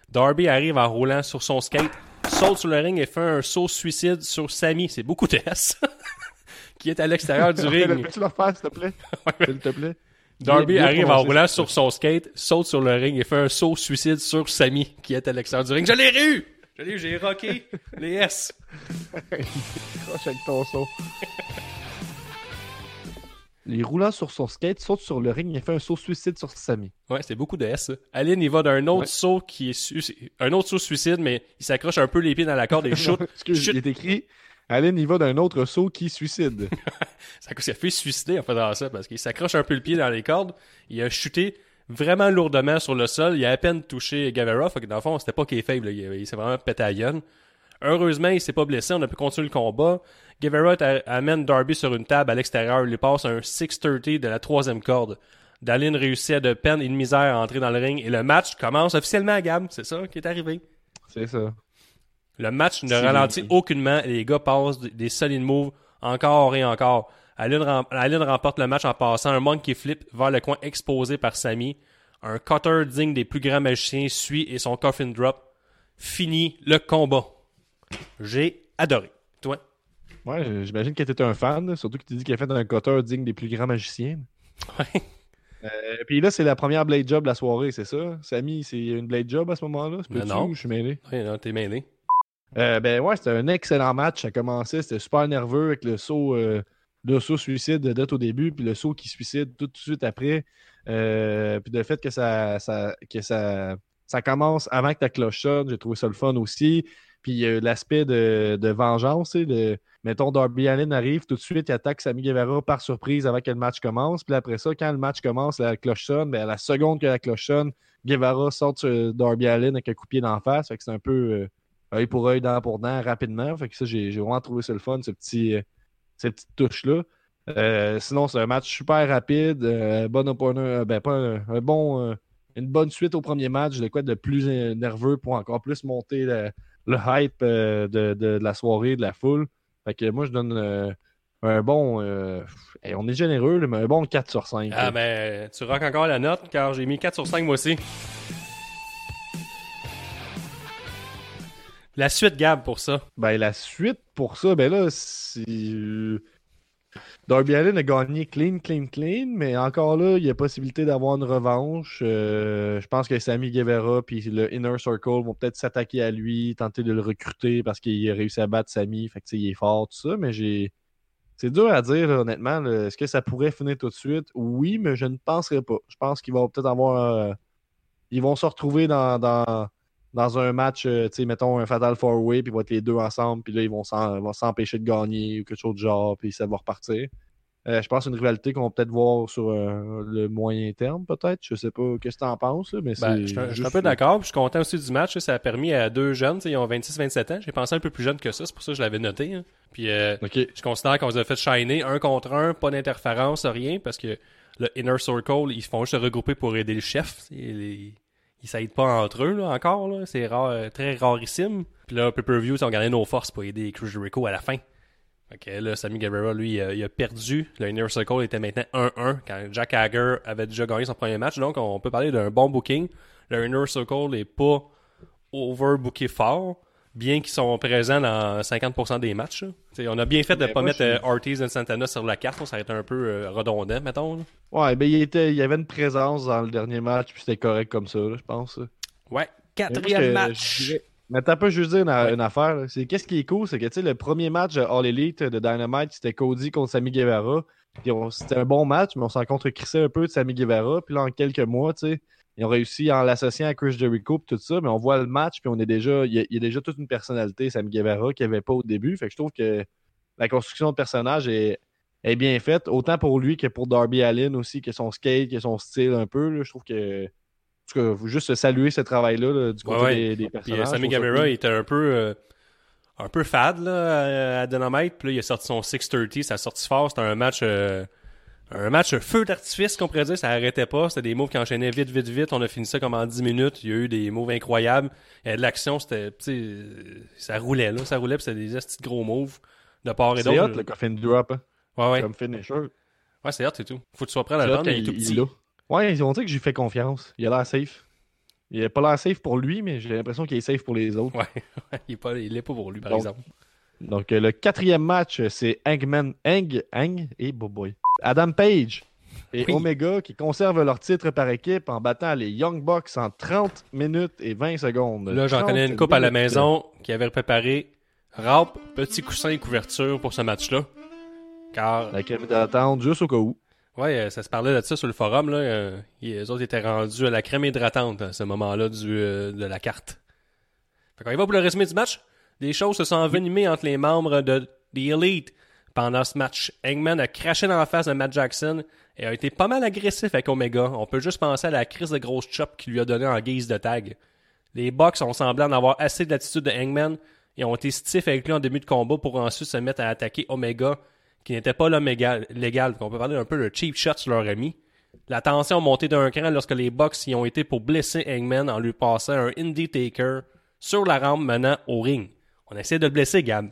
Darby arrive en roulant sur son skate, saute sur le ring et fait un saut suicide sur Sami. C'est beaucoup de S. qui est à l'extérieur du ring. Peux-tu le refaire, s'il te plaît? S'il te plaît. Darby arrive en roulant sur son skate, saute sur le ring et fait un saut suicide sur Sami, qui est à l'extérieur du ring. Je l'ai eu! Je l'ai eu, j'ai rocké les S. Croche avec ton son. Les roulants sur son skate sautent sur le ring et fait un saut suicide sur Sami. Ouais, c'est beaucoup de S. ça. Aline, il va d'un autre Ouais. saut qui est su- un autre saut suicide, mais il s'accroche un peu les pieds dans la corde et shoot. Excuse, il est écrit Aline y va d'un autre saut qui suicide. Ça s'est fait suicider en faisant ça parce qu'il s'accroche un peu le pied dans les cordes. Il a chuté vraiment lourdement sur le sol. Il a à peine touché Gavera. Fait que dans le fond, c'était pas qu'il est faible. Il, il s'est vraiment pété à gueule. Heureusement, il s'est pas blessé. On a pu continuer le combat. Gavera a- amène Darby sur une table à l'extérieur. Il lui passe un 630 de la troisième corde. Dallin réussit à de peine et de misère à entrer dans le ring. Et le match commence officiellement à Gab. C'est ça qui est arrivé. C'est ça. Le match ne ralentit aucunement et les gars passent des- des solid moves encore et encore. Allen, rem- Allen remporte le match en passant un monkey flip vers le coin exposé par Sami. Un cutter digne des plus grands magiciens suit et son coffin drop. Fini le combat. J'ai adoré. Toi? Ouais, j'imagine que t'étais un fan, surtout que tu dis qu'il a fait un cutter digne des plus grands magiciens. Ouais. Euh, puis là, c'est la première blade job de la soirée, c'est ça? Samy, c'est une blade job à ce moment-là? C'est Non, je suis mêlé? Ouais, non, t'es mêlé. Euh, ben ouais, c'était un excellent match. Ça commençait, c'était super nerveux avec le saut, euh, le saut suicide date au début, puis le saut qui suicide tout de suite après. Euh, puis le fait que ça, ça, que ça, ça commence avant que ta cloche sonne, j'ai trouvé ça le fun aussi. Puis euh, l'aspect de, de vengeance, de, mettons, Darby Allin arrive tout de suite, il attaque Sammy Guevara par surprise avant que le match commence. Puis après ça, quand le match commence, la cloche sonne, ben, à la seconde que la cloche sonne, Guevara sort sur Darby Allin avec un coup de pied d'en face. Fait que c'est un peu euh, œil pour œil, dent pour dent, rapidement. Fait que ça, j'ai j'ai vraiment trouvé ça le fun, ce petit, euh, cette petite touche-là. Euh, sinon, c'est un match super rapide. euh, bon opponent, euh, ben, pas un, un bon, une bonne suite au premier match. De quoi de plus nerveux pour encore plus monter le, le hype de, de- de la soirée, de la foule. Fait que moi, je donne un bon. euh, hey, on est généreux, mais un bon 4 sur 5. Ah, ben, tu rock encore la note, car j'ai mis 4 sur 5 moi aussi. La suite, Gab, pour ça. Ben, la suite pour ça, ben là, c'est. euh, Darby Allin a gagné clean, clean, clean, mais encore là, il y a possibilité d'avoir une revanche. Euh, je pense que Sammy Guevara puis le Inner Circle vont peut-être s'attaquer à lui, tenter de le recruter parce qu'il a réussi à battre Sammy, fait que il est fort, tout ça, mais j'ai. C'est dur à dire, honnêtement. Est-ce que ça pourrait finir tout de suite? Oui, mais je ne penserais pas. Je pense qu'il va peut-être avoir. euh, Ils vont se retrouver dans, dans un match, euh, tu sais, mettons un Fatal Four Way, puis ils vont être les deux ensemble, puis là, ils vont s'empêcher de gagner ou quelque chose du genre, puis ça va repartir. Euh, je pense que c'est une rivalité qu'on va peut-être voir sur euh, le moyen terme, peut-être. Je sais pas qu'est-ce que tu en penses, mais Ben, c'est. je suis un- je suis un juste- peu d'accord, je suis content aussi du match. Ça a permis à deux jeunes, ils ont 26-27 ans. J'ai pensé un peu plus jeune que ça, c'est pour ça que je l'avais noté. hein. Puis euh, je considère qu'on les a fait shiner un contre un, pas d'interférence, rien, parce que le Inner Circle, ils se font juste se regrouper pour aider le chef. Ils s'aident pas entre eux, là, encore. Là. C'est rare, euh, très rarissime. Puis là, Pay-Per-View, ils ont gardé nos forces pour aider Chris Jericho à la fin. Que là, Sammy Guevara, lui, il a, il a perdu. Le Inner Circle était maintenant 1-1 quand Jack Hager avait déjà gagné son premier match. Donc, on peut parler d'un bon booking. Le Inner Circle n'est pas overbooké fort, bien qu'ils sont présents dans 50% des matchs. on a bien fait de Mais pas moi, mettre euh, Ortiz et Santana sur la carte. Ça aurait été un peu euh, redondant, mettons. là. Ouais, ben il, était, il y avait une présence dans le dernier match, puis c'était correct comme ça, là, je pense. Ouais, Mais quatrième match. Mais t'as pas juste dire une, une affaire. C'est qu'est-ce qui est cool, c'est que tu sais, le premier match de All Elite de Dynamite, c'était Cody contre Sammy Guevara. C'était un bon match, mais on s'en contre-crissait un peu de Sammy Guevara. Puis là, en quelques mois, tu sais, ils ont réussi en l'associant à Chris Jericho puis tout ça, mais on voit le match, puis on est déjà. Il y, a, il y a déjà toute une personnalité, Sammy Guevara, qu'il n'y avait pas au début. Fait que je trouve que la construction de personnage est, est bien faite, autant pour lui que pour Darby Allin aussi, que son skate, que son style un peu. là. je trouve que. En tout cas, faut juste saluer ce travail-là là, du côté Ouais, ouais. des, des Puis personnages. euh, Sammy Guevara, était un peu, euh, un peu fade là, à, Dynamite. Puis là, il a sorti son 630. Ça a sorti fort. C'était un match, euh, un match feu d'artifice, qu'on pourrait dire. Ça arrêtait pas. C'était des moves qui enchaînaient vite, vite, vite. On a fini ça comme en 10 minutes. Il y a eu des moves incroyables. Il y avait de l'action. C'était, tu sais, ça roulait là. Ça roulait. Puis c'était des petits gros moves de part et C'est hot d'autre. le coffin drop, hein, Ouais, ouais. comme finisher. Ouais, c'est hot, c'est tout. Faut que tu sois prêt à prendre. quand Il est tout petit. est là. Ouais, ils ont dit que j'ai fait confiance. Il a l'air safe. Il a pas l'air safe pour lui, mais j'ai l'impression qu'il est safe pour les autres. Ouais, ouais, il est pas, il est pas pour lui, par Donc, exemple. Donc, euh, le quatrième match, c'est Hangman, Hang, Hang et Boboy. Adam Page et Oui. Omega qui conservent leur titre par équipe en battant les Young Bucks en 30 minutes et 20 secondes. Là, j'en 30 connais une coupe à la maison qui avait préparé râpe, petit coussin et couverture pour ce match-là. Car, La crème d'attente juste au cas où. Ouais, euh, ça se parlait de ça sur le forum, là. euh, les autres étaient rendus à la crème hydratante à ce moment-là euh, de la carte. Fait qu'on y va pour le résumé du match. Des choses se sont envenimées entre les membres de The Elite pendant ce match. Hangman a craché dans la face de Matt Jackson et a été pas mal agressif avec Omega. On peut juste penser à la crise de grosse chop qu'il lui a donné en guise de tag. Les Bucks ont semblé en avoir assez de l'attitude de Hangman et ont été stiffs avec lui en début de combat pour ensuite se mettre à attaquer Omega, qui n'était pas l'homme égal- légal. Donc, on peut parler un peu de cheap shot sur leur ami. La tension a monté d'un cran lorsque les Bucks y ont été pour blesser Hangman en lui passant un Indie Taker sur la rampe menant au ring. On essayait de le blesser, Gab.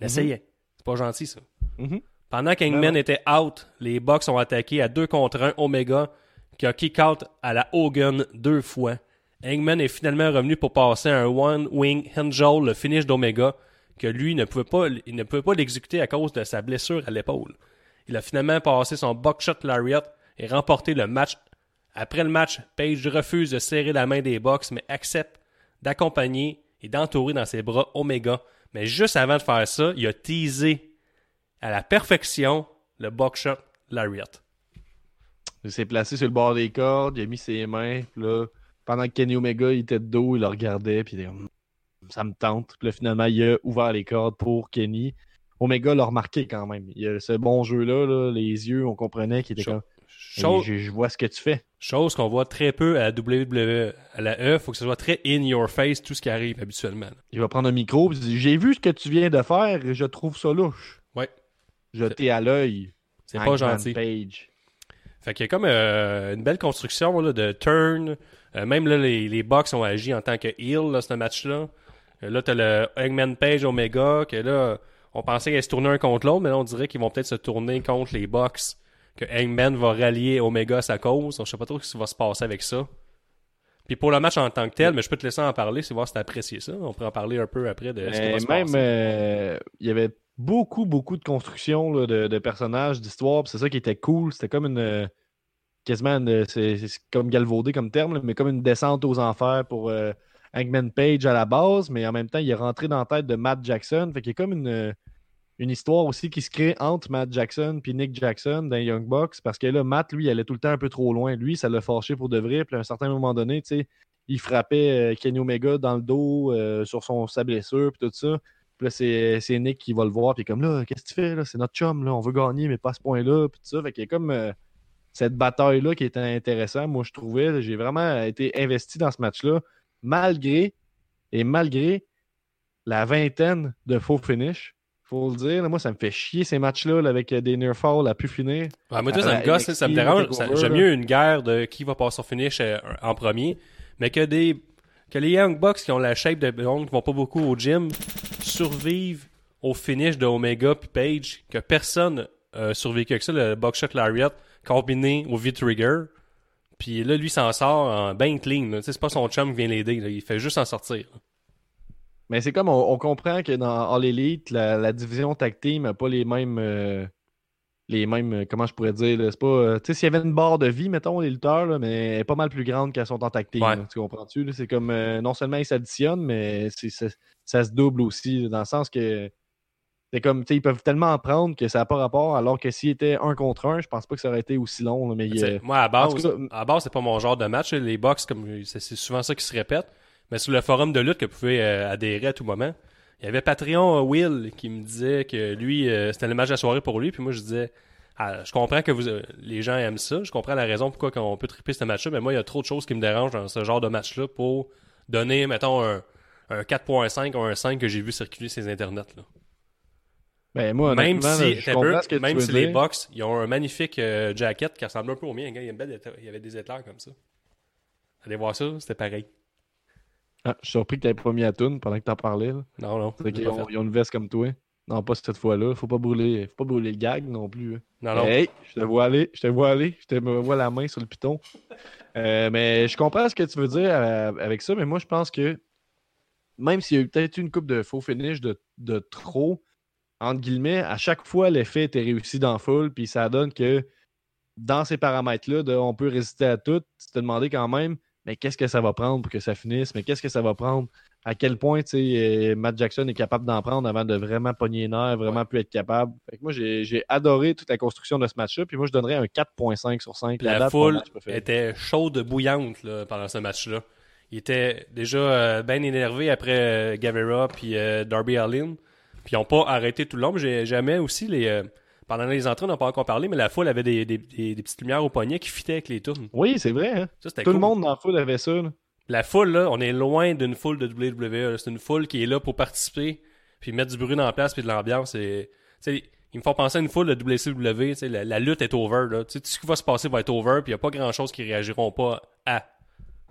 On essayait. C'est pas gentil, ça. Mhm. Pendant qu'Hangman Non, était out, les Bucks ont attaqué à 2 contre 1 Omega, qui a kick out à la Hogan deux fois. Hangman est finalement revenu pour passer un One Wing Angel, le finish d'Omega, lui ne pouvait pas, il ne pouvait pas l'exécuter à cause de sa blessure à l'épaule. Il a finalement passé son buckshot lariat et remporté le match. Après le match, Page refuse de serrer la main des Bucks, mais accepte d'accompagner et d'entourer dans ses bras Omega. Mais juste avant de faire ça, il a teasé à la perfection le buckshot lariat. Il s'est placé sur le bord des cordes, il a mis ses mains, là, pendant que Kenny Omega était de dos, il le regardait, puis ça me tente. Puis là, finalement, il a ouvert les cordes pour Kenny. Omega l'a remarqué quand même. Il y a ce bon jeu-là, là, les yeux, on comprenait qu'il était Chose- comme. Chose, je, je vois ce que tu fais. chose qu'on voit très peu à la WWE. À la E, faut que ce soit très in your face tout ce qui arrive habituellement. Il va prendre un micro et dit J'ai vu ce que tu viens de faire et je trouve ça louche. Ouais. Jeté à l'œil. C'est pas gentil. Page. Fait qu'il y a comme euh, une belle construction là, de turn. Euh, même là, les, les Bucks ont agi en tant que heel, là, ce match-là. Euh, là, t'as le Hangman Page Omega, que là, on pensait qu'ils allaient se tourner un contre l'autre, mais là, on dirait qu'ils vont peut-être se tourner contre les Bucks. Que Hangman va rallier Omega à sa cause. Je sais pas trop ce qui va se passer avec ça. Puis pour le match en tant que tel, mais je peux te laisser en parler, c'est voir si t'as apprécié ça. On pourrait en parler un peu après de ce qui va se même, passer. euh, il y avait beaucoup, beaucoup de construction là, de, de personnages, d'histoires. C'est ça qui était cool. C'était comme une. quasiment c'est c'est comme galvaudé comme terme, là, mais comme une descente aux enfers pour euh, Hangman Page à la base, mais en même temps, il est rentré dans la tête de Matt Jackson. Fait qu'il y a comme une, une histoire aussi qui se crée entre Matt Jackson et Nick Jackson dans Young Bucks parce que là, Matt, lui, il allait tout le temps un peu trop loin. Lui, ça l'a fâché pour de vrai. Puis à un certain moment donné, tu sais, il frappait euh, Kenny Omega dans le dos euh, sur son, sa blessure puis tout ça. Puis là, c'est Nick qui va le voir. Puis comme là, qu'est-ce que tu fais? C'est notre chum, là. On veut gagner, mais pas ce point-là. Puis tout ça. Fait y a comme euh, cette bataille-là qui était intéressante, moi, je trouvais. J'ai vraiment été investi dans ce match-là, malgré et malgré la vingtaine de faux finish. Faut le dire, moi, ça me fait chier ces matchs-là là, avec euh, des near falls à plus finir. Ouais, moi, tout, ça me gosse, ça me dérange. J'aime mieux une guerre de qui va passer au finish euh, en premier, mais que des que les Young Bucks qui ont la shape de blonde, qui vont pas beaucoup au gym, survivent au finish de Omega puis Page, que personne euh, survécu avec ça, le Buckshot Lariat combiné au V-Trigger. Puis là, lui s'en sort en bien clean. C'est pas son chum qui vient l'aider. Il fait juste en sortir. Mais c'est comme on, on comprend que dans All Elite, la, la division tag team n'a pas les mêmes. euh, les mêmes. euh, Comment je pourrais dire C'est pas. euh, tu sais, s'il y avait une barre de vie, mettons, les lutteurs, là, mais elle est pas mal plus grande qu'elles sont en tag team. Ouais. là, tu comprends-tu? C'est comme. euh, non seulement ils s'additionnent, mais ça, ça se double aussi, dans le sens que. C'est comme, ils peuvent tellement en prendre que ça n'a pas rapport, alors que s'ils étaient un contre un, je pense pas que ça aurait été aussi long. là, mais Moi, à base, cas, à base, c'est pas mon genre de match. Les box, comme c'est c'est souvent ça qui se répète. Mais sur le forum de lutte que vous pouvez euh, adhérer à tout moment, il y avait Patreon euh, Will qui me disait que lui, euh, c'était le match de la soirée pour lui. Puis moi, je disais, Ah, je comprends que vous, euh, les gens aiment ça. Je comprends la raison pourquoi on peut triper ce match-là. Mais moi, il y a trop de choses qui me dérangent dans ce genre de match-là pour donner, mettons, un, un 4.5 ou un 5 que j'ai vu circuler sur les internets. Là. Ben, moi, Même si, je peu, ce que même si les. Bucks, ils ont un magnifique euh, jacket qui ressemble un peu au mien. Gars, il, y a une belle éta- il y avait des éclairs comme ça. Allez voir ça, c'était pareil. Ah, je suis surpris que tu pas mis à tune pendant que tu en parlais. là. Non, non. Pas ont, ils ont une veste comme toi. Non, pas cette fois-là. Faut pas brûler, faut pas brûler le gag non plus. hein. Non, non. Hey, je te vois aller, je te vois aller, je te vois la main sur le piton. Euh, mais je comprends ce que tu veux dire euh, avec ça, mais moi je pense que même s'il y a eu peut-être une coupe de faux finish de, de trop, entre guillemets, à chaque fois l'effet était réussi dans la foule, puis ça donne que dans ces paramètres-là, on peut résister à tout, tu te demandais quand même, mais qu'est-ce que ça va prendre pour que ça finisse, mais qu'est-ce que ça va prendre, à quel point euh, Matt Jackson est capable d'en prendre avant de vraiment pogner les nerfs, vraiment plus être capable. Fait que moi, j'ai adoré toute la construction de ce match-là, puis moi, je donnerais un 4.5 sur 5. La mon foule était chaude, bouillante là, pendant ce match-là. Il était déjà euh, bien énervé après euh, Guevara puis euh, Darby Allin. Puis ils n'ont pas arrêté tout le long. mais J'ai jamais aussi les. euh, pendant les entrées, on n'a pas encore parlé, mais la foule avait des, des, des- des petites lumières au poignet qui fitaient avec les tournes. Oui, c'est vrai. Hein? Ça, Tout le monde dans la foule avait ça. là. La foule, là, on est loin d'une foule de WWE. C'est une foule qui est là pour participer, puis mettre du bruit dans la place, puis de l'ambiance. Et, tu sais, ils me font penser à une foule de WCW. tu sais, La, la lutte est over. Là. Tu sais, tout ce qui va se passer va être over, puis il n'y a pas grand-chose qui réagiront pas à.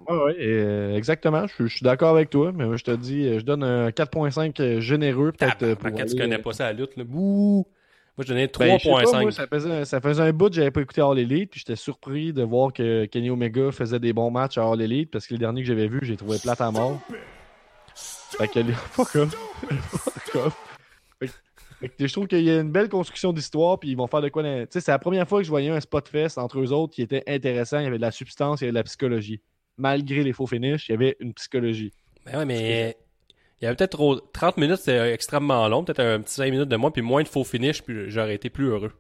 Ouais, ouais, euh, exactement. Je, suis- je suis d'accord avec toi, mais moi, je te dis, euh, je donne un 4.5 généreux, peut-être. euh, pour Quand tu aller, connais euh, pas ça à la lutte, là, bouh! Moi, je donnais Ben, je sais pas, 3.5. moi, ça, faisait, ça faisait un bout que j'avais pas écouté All Elite, puis j'étais surpris de voir que Kenny Omega faisait des bons matchs à All Elite, parce que les derniers que j'avais vus, j'ai trouvé plate à mort. Fait que fuck off. Je trouve qu'il y a une belle construction d'histoire, puis ils vont faire de quoi. Tu sais, c'est la première fois que je voyais un spot fest entre eux autres qui était intéressant. Il y avait de la substance, il y avait de la psychologie. Malgré les faux finishes, il y avait une psychologie. Ben ouais, mais il y avait peut-être trop... 30 minutes, c'était extrêmement long. Peut-être un petit 5 minutes de moins, puis moins de faux finish, puis j'aurais été plus heureux.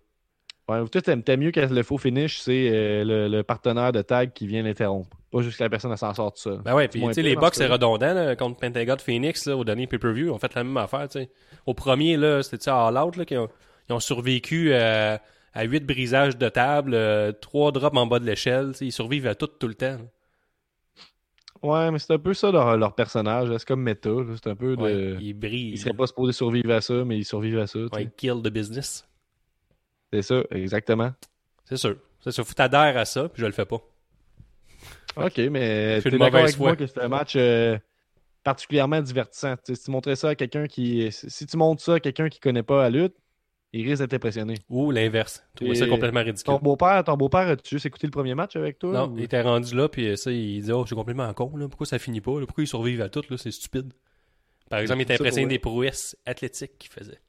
Ouais, toi, t'aimes t'aimes mieux que le faux finish, c'est euh, le, le partenaire de tag qui vient l'interrompre. Pas juste que la personne s'en sort de ça. Ben ouais, puis tu sais, les ce c'est redondant là, contre Pentagon Phoenix là, au dernier pay-per-view. Ils ont fait la même affaire, tu sais. Au premier, là, c'était All Out, là, qu'ils ont, ils ont survécu à, à 8 brisages de table, 3 drops en bas de l'échelle. Ils survivent à tout, tout le temps. là. Ouais, mais c'est un peu ça leur, leur personnage. C'est comme méta. C'est un peu de. Ouais, Ils brillent. Ils seraient pas supposés survivre à ça, mais ils survivent à ça. Ouais, kill the business. C'est ça, exactement. C'est sûr. C'est sûr. Faut t'adhérer à ça, puis je le fais pas. Ok, mais t'es d'accord avec moi foi. que c'est un match euh, particulièrement divertissant. Si tu montrais ça à quelqu'un qui. Si tu montres ça à quelqu'un qui connaît pas la lutte, il risque d'être impressionné. Ou l'inverse. Trouvais ça complètement ridicule. Ton beau-père, ton beaupère, as-tu juste écouté le premier match avec toi? Non, ou- il était rendu là, puis ça, il dit Oh, c'est complètement con, là. Pourquoi ça finit pas, là? Pourquoi ils survivent à tout, là? C'est stupide. Par exemple, il était impressionné des prouesses athlétiques qu'il faisait.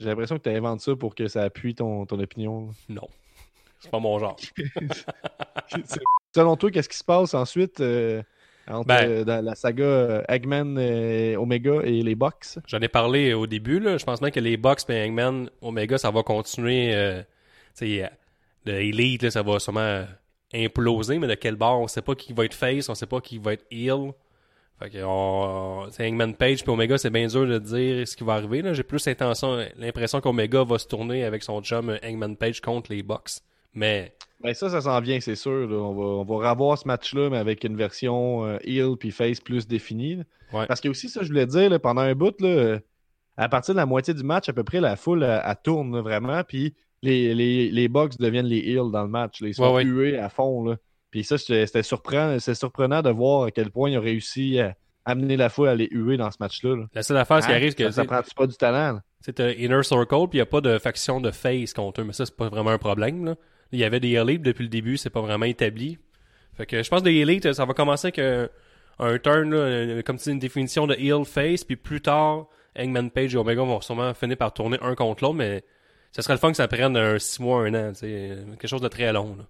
J'ai l'impression que tu inventes ça pour que ça appuie ton, ton opinion. Non. C'est pas mon genre. Selon toi, qu'est-ce qui se passe ensuite euh, entre Ben- euh, dans la saga euh, Eggman, euh, Omega et les Bucks? J'en ai parlé au début, là. Je pense même que les Bucks et Hangman Omega, ça va continuer. Euh, tu sais, le Elite, là, ça va sûrement imploser, mais de quel bord? On sait pas qui va être face, on sait pas qui va être heel. Fait que on, c'est Hangman Page puis Omega, c'est bien dur de dire ce qui va arriver. J'ai plus l'intention, l'impression qu'Omega va se tourner avec son chum Hangman Page contre les Bucks. Mais Ben ça, ça s'en vient, c'est sûr. là. On, va, on va revoir ce match-là, mais avec une version euh, heel puis face plus définie. Ouais. Parce que aussi, ça, je voulais dire, là, pendant un bout, là, euh, à partir de la moitié du match, à peu près, la foule, elle, elle tourne vraiment, puis les, les, les Bucks deviennent les heels dans le match. là. Ils sont Ouais, ouais. hués à fond. Là. Puis ça, c'était surprenant, surprenant de voir à quel point ils ont réussi à amener la foule à les huer dans ce match-là. là. la seule affaire, ce qui Hein? arrive, c'est que ça, ça prend pas du talent. C'est un Inner Circle, puis il n'y a pas de faction de face contre eux, mais ça, c'est pas vraiment un problème. Là. Il y avait des Elite depuis le début, c'est pas vraiment établi. Fait que je pense que les Elite, ça va commencer avec un, un turn, là, euh, comme tu dis, une définition de heel face, puis plus tard, Hangman Page et Omega vont sûrement finir par tourner un contre l'autre, mais ça serait le fun que ça prenne un 6 mois, un an, euh, quelque chose de très long. Là.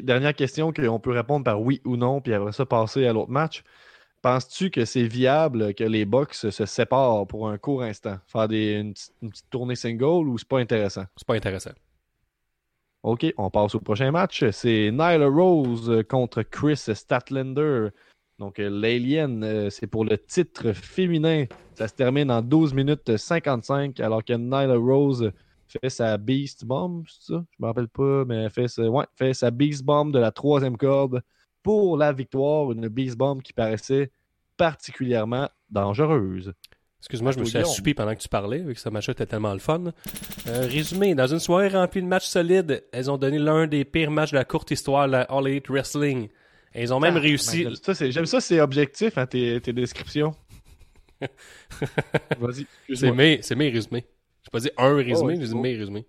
Dernière question qu'on peut répondre par oui ou non, puis après ça, passer à l'autre match. Penses-tu que c'est viable que les Bucks se séparent pour un court instant? Faire des, une, une petite tournée single ou c'est pas intéressant? C'est pas intéressant. OK, on passe au prochain match. C'est Nyla Rose euh, contre Chris Statlander. Donc, euh, l'Alien, euh, c'est pour le titre féminin. Ça se termine en 12 minutes 55, alors que Nyla Rose fait sa Beast Bomb, c'est ça? Je me rappelle pas, mais elle fait, fait sa Beast Bomb de la troisième corde pour la victoire. Une Beast Bomb qui paraissait particulièrement dangereuse. Excuse-moi, je me suis assoupi pendant que tu parlais, vu que ce match était tellement le fun. Euh, résumé, dans une soirée remplie de matchs solides, elles ont donné l'un des pires matchs de la courte histoire de la All Elite Wrestling. Elles ont même Ah, réussi... J'aime ça, c'est- objectif, hein, tes, tes descriptions. Vas-y. C'est mes, résumés. J'ai pas dit un résumé, ouais, j'ai c'est dit beau. mes résumés.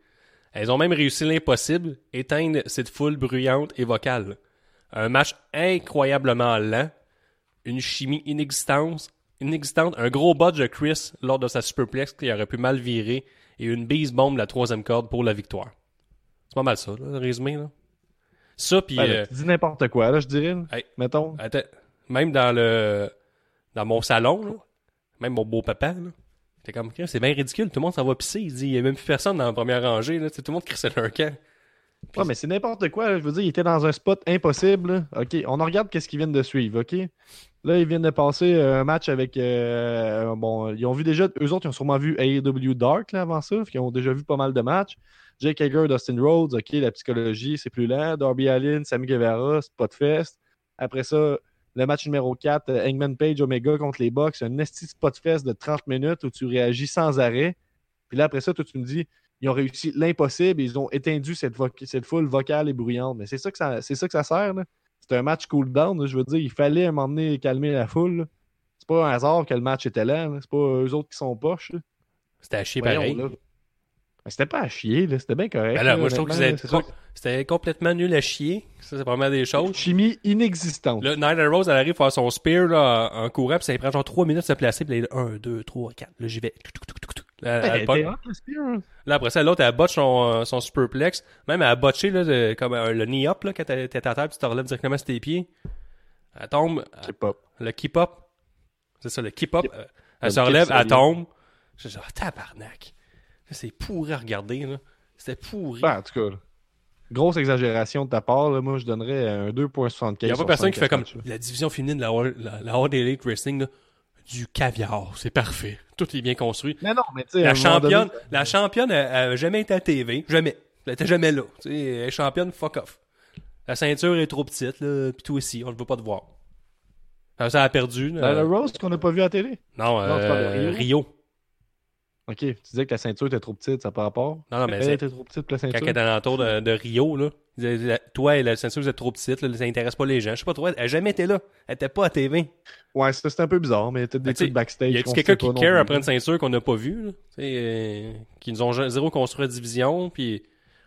Elles ont même réussi l'impossible, éteindre cette foule bruyante et vocale. Un match incroyablement lent, une chimie inexistante, inexistante un gros botch de Chris lors de sa superplex qui aurait pu mal virer et une bise bombe de la troisième corde pour la victoire. C'est pas mal ça, là, le résumé. Là. Ça, puis... Ben, euh, tu dis n'importe quoi, là, je dirais. Hey. Mettons. Attends, même dans le dans mon salon, là, même mon beau-papa, là, j'étais comme, c'est bien ridicule, tout le monde s'en va pisser. Il dit, il y a même plus personne dans la première rangée, là, tout le monde crissait leur camp. Ouais, mais c'est n'importe quoi. là. Je veux dire, il était dans un spot impossible. là. OK, on regarde qu'est-ce qu'ils viennent de suivre, OK? Là, ils viennent de passer euh, un match avec... euh, bon, ils ont vu déjà... Eux autres, ils ont sûrement vu AEW Dark là, avant ça. Ils ont déjà vu pas mal de matchs. Jake Hager, Dustin Rhodes, OK, la psychologie, c'est plus lent. Darby Allin, Sammy Guevara, Spotfest. Après ça, le match numéro 4, euh, Hangman Page, Omega contre les Bucks. Un esti Spotfest de 30 minutes où tu réagis sans arrêt. Puis là, après ça, toi, tu me dis ils ont réussi l'impossible ils ont étendu cette, cette foule vocale et bruyante. Mais c'est ça que ça, c'est ça que ça sert. là. C'est un match cool down. Je veux dire, il fallait à un moment donné calmer la foule. C'est pas un hasard que le match était là. C'est pas eux autres qui sont poches. C'était à chier Voyons, pareil. Mais C'était pas à chier. là. C'était bien correct. Ben là, là, moi, je trouve que c'était com- complètement nul à chier. Ça, c'est vraiment des choses. Chimie inexistante. Là, Nyla Rose, elle arrive à faire son spear là, en en courant, puis ça lui prend genre 3 minutes de se placer, puis là, 1, 2, 3, 4, là, j'y vais. Là, hein. Là, après ça, l'autre, elle botche son, son superplex. Même, elle a botché, là, de- comme euh, le knee-up, là, quand t'es à terre, tu te relèves directement sur tes pieds. Elle tombe, pas. le keep-up. C'est ça, le keep-up. Keep- euh, le elle se relève, elle tombe. Je dis, ah, tabarnak. C'est pourri à regarder, là. C'était pourri. Ben, en tout cas. là. grosse exagération de ta part. là. Moi, je donnerais un 2.75. Il n'y a pas sur personne 5 qui fait comme la division féminine de la, la, la All Elite Wrestling, là, du caviar. C'est parfait. Tout est bien construit. Mais non, mais tu sais, à La donné, championne, la championne, elle, jamais été à TV. Jamais. Elle était jamais là. Tu sais, elle est championne, fuck off. La ceinture est trop petite, là, pis toi aussi, on ne veut pas te voir. Alors, ça a perdu. là. Dans le Rose qu'on n'a pas vu à la télé. non, non, de euh, Rio? Rio. Ok, tu disais que la ceinture était trop petite, ça par rapport. Non, non, mais Elle était trop petite la quand ceinture. elle est alentour de, de Rio, là, toi et la ceinture, vous êtes trop petite, là, ça intéresse pas les gens. Je sais pas trop, elle a jamais été là. Elle était pas à TV. Ouais, c'était un peu bizarre, mais peut-être des sais, trucs backstage. Y qu'on quelqu'un qui care après une ceinture qu'on n'a pas vue, euh, qui nous ont zéro construit la division, puis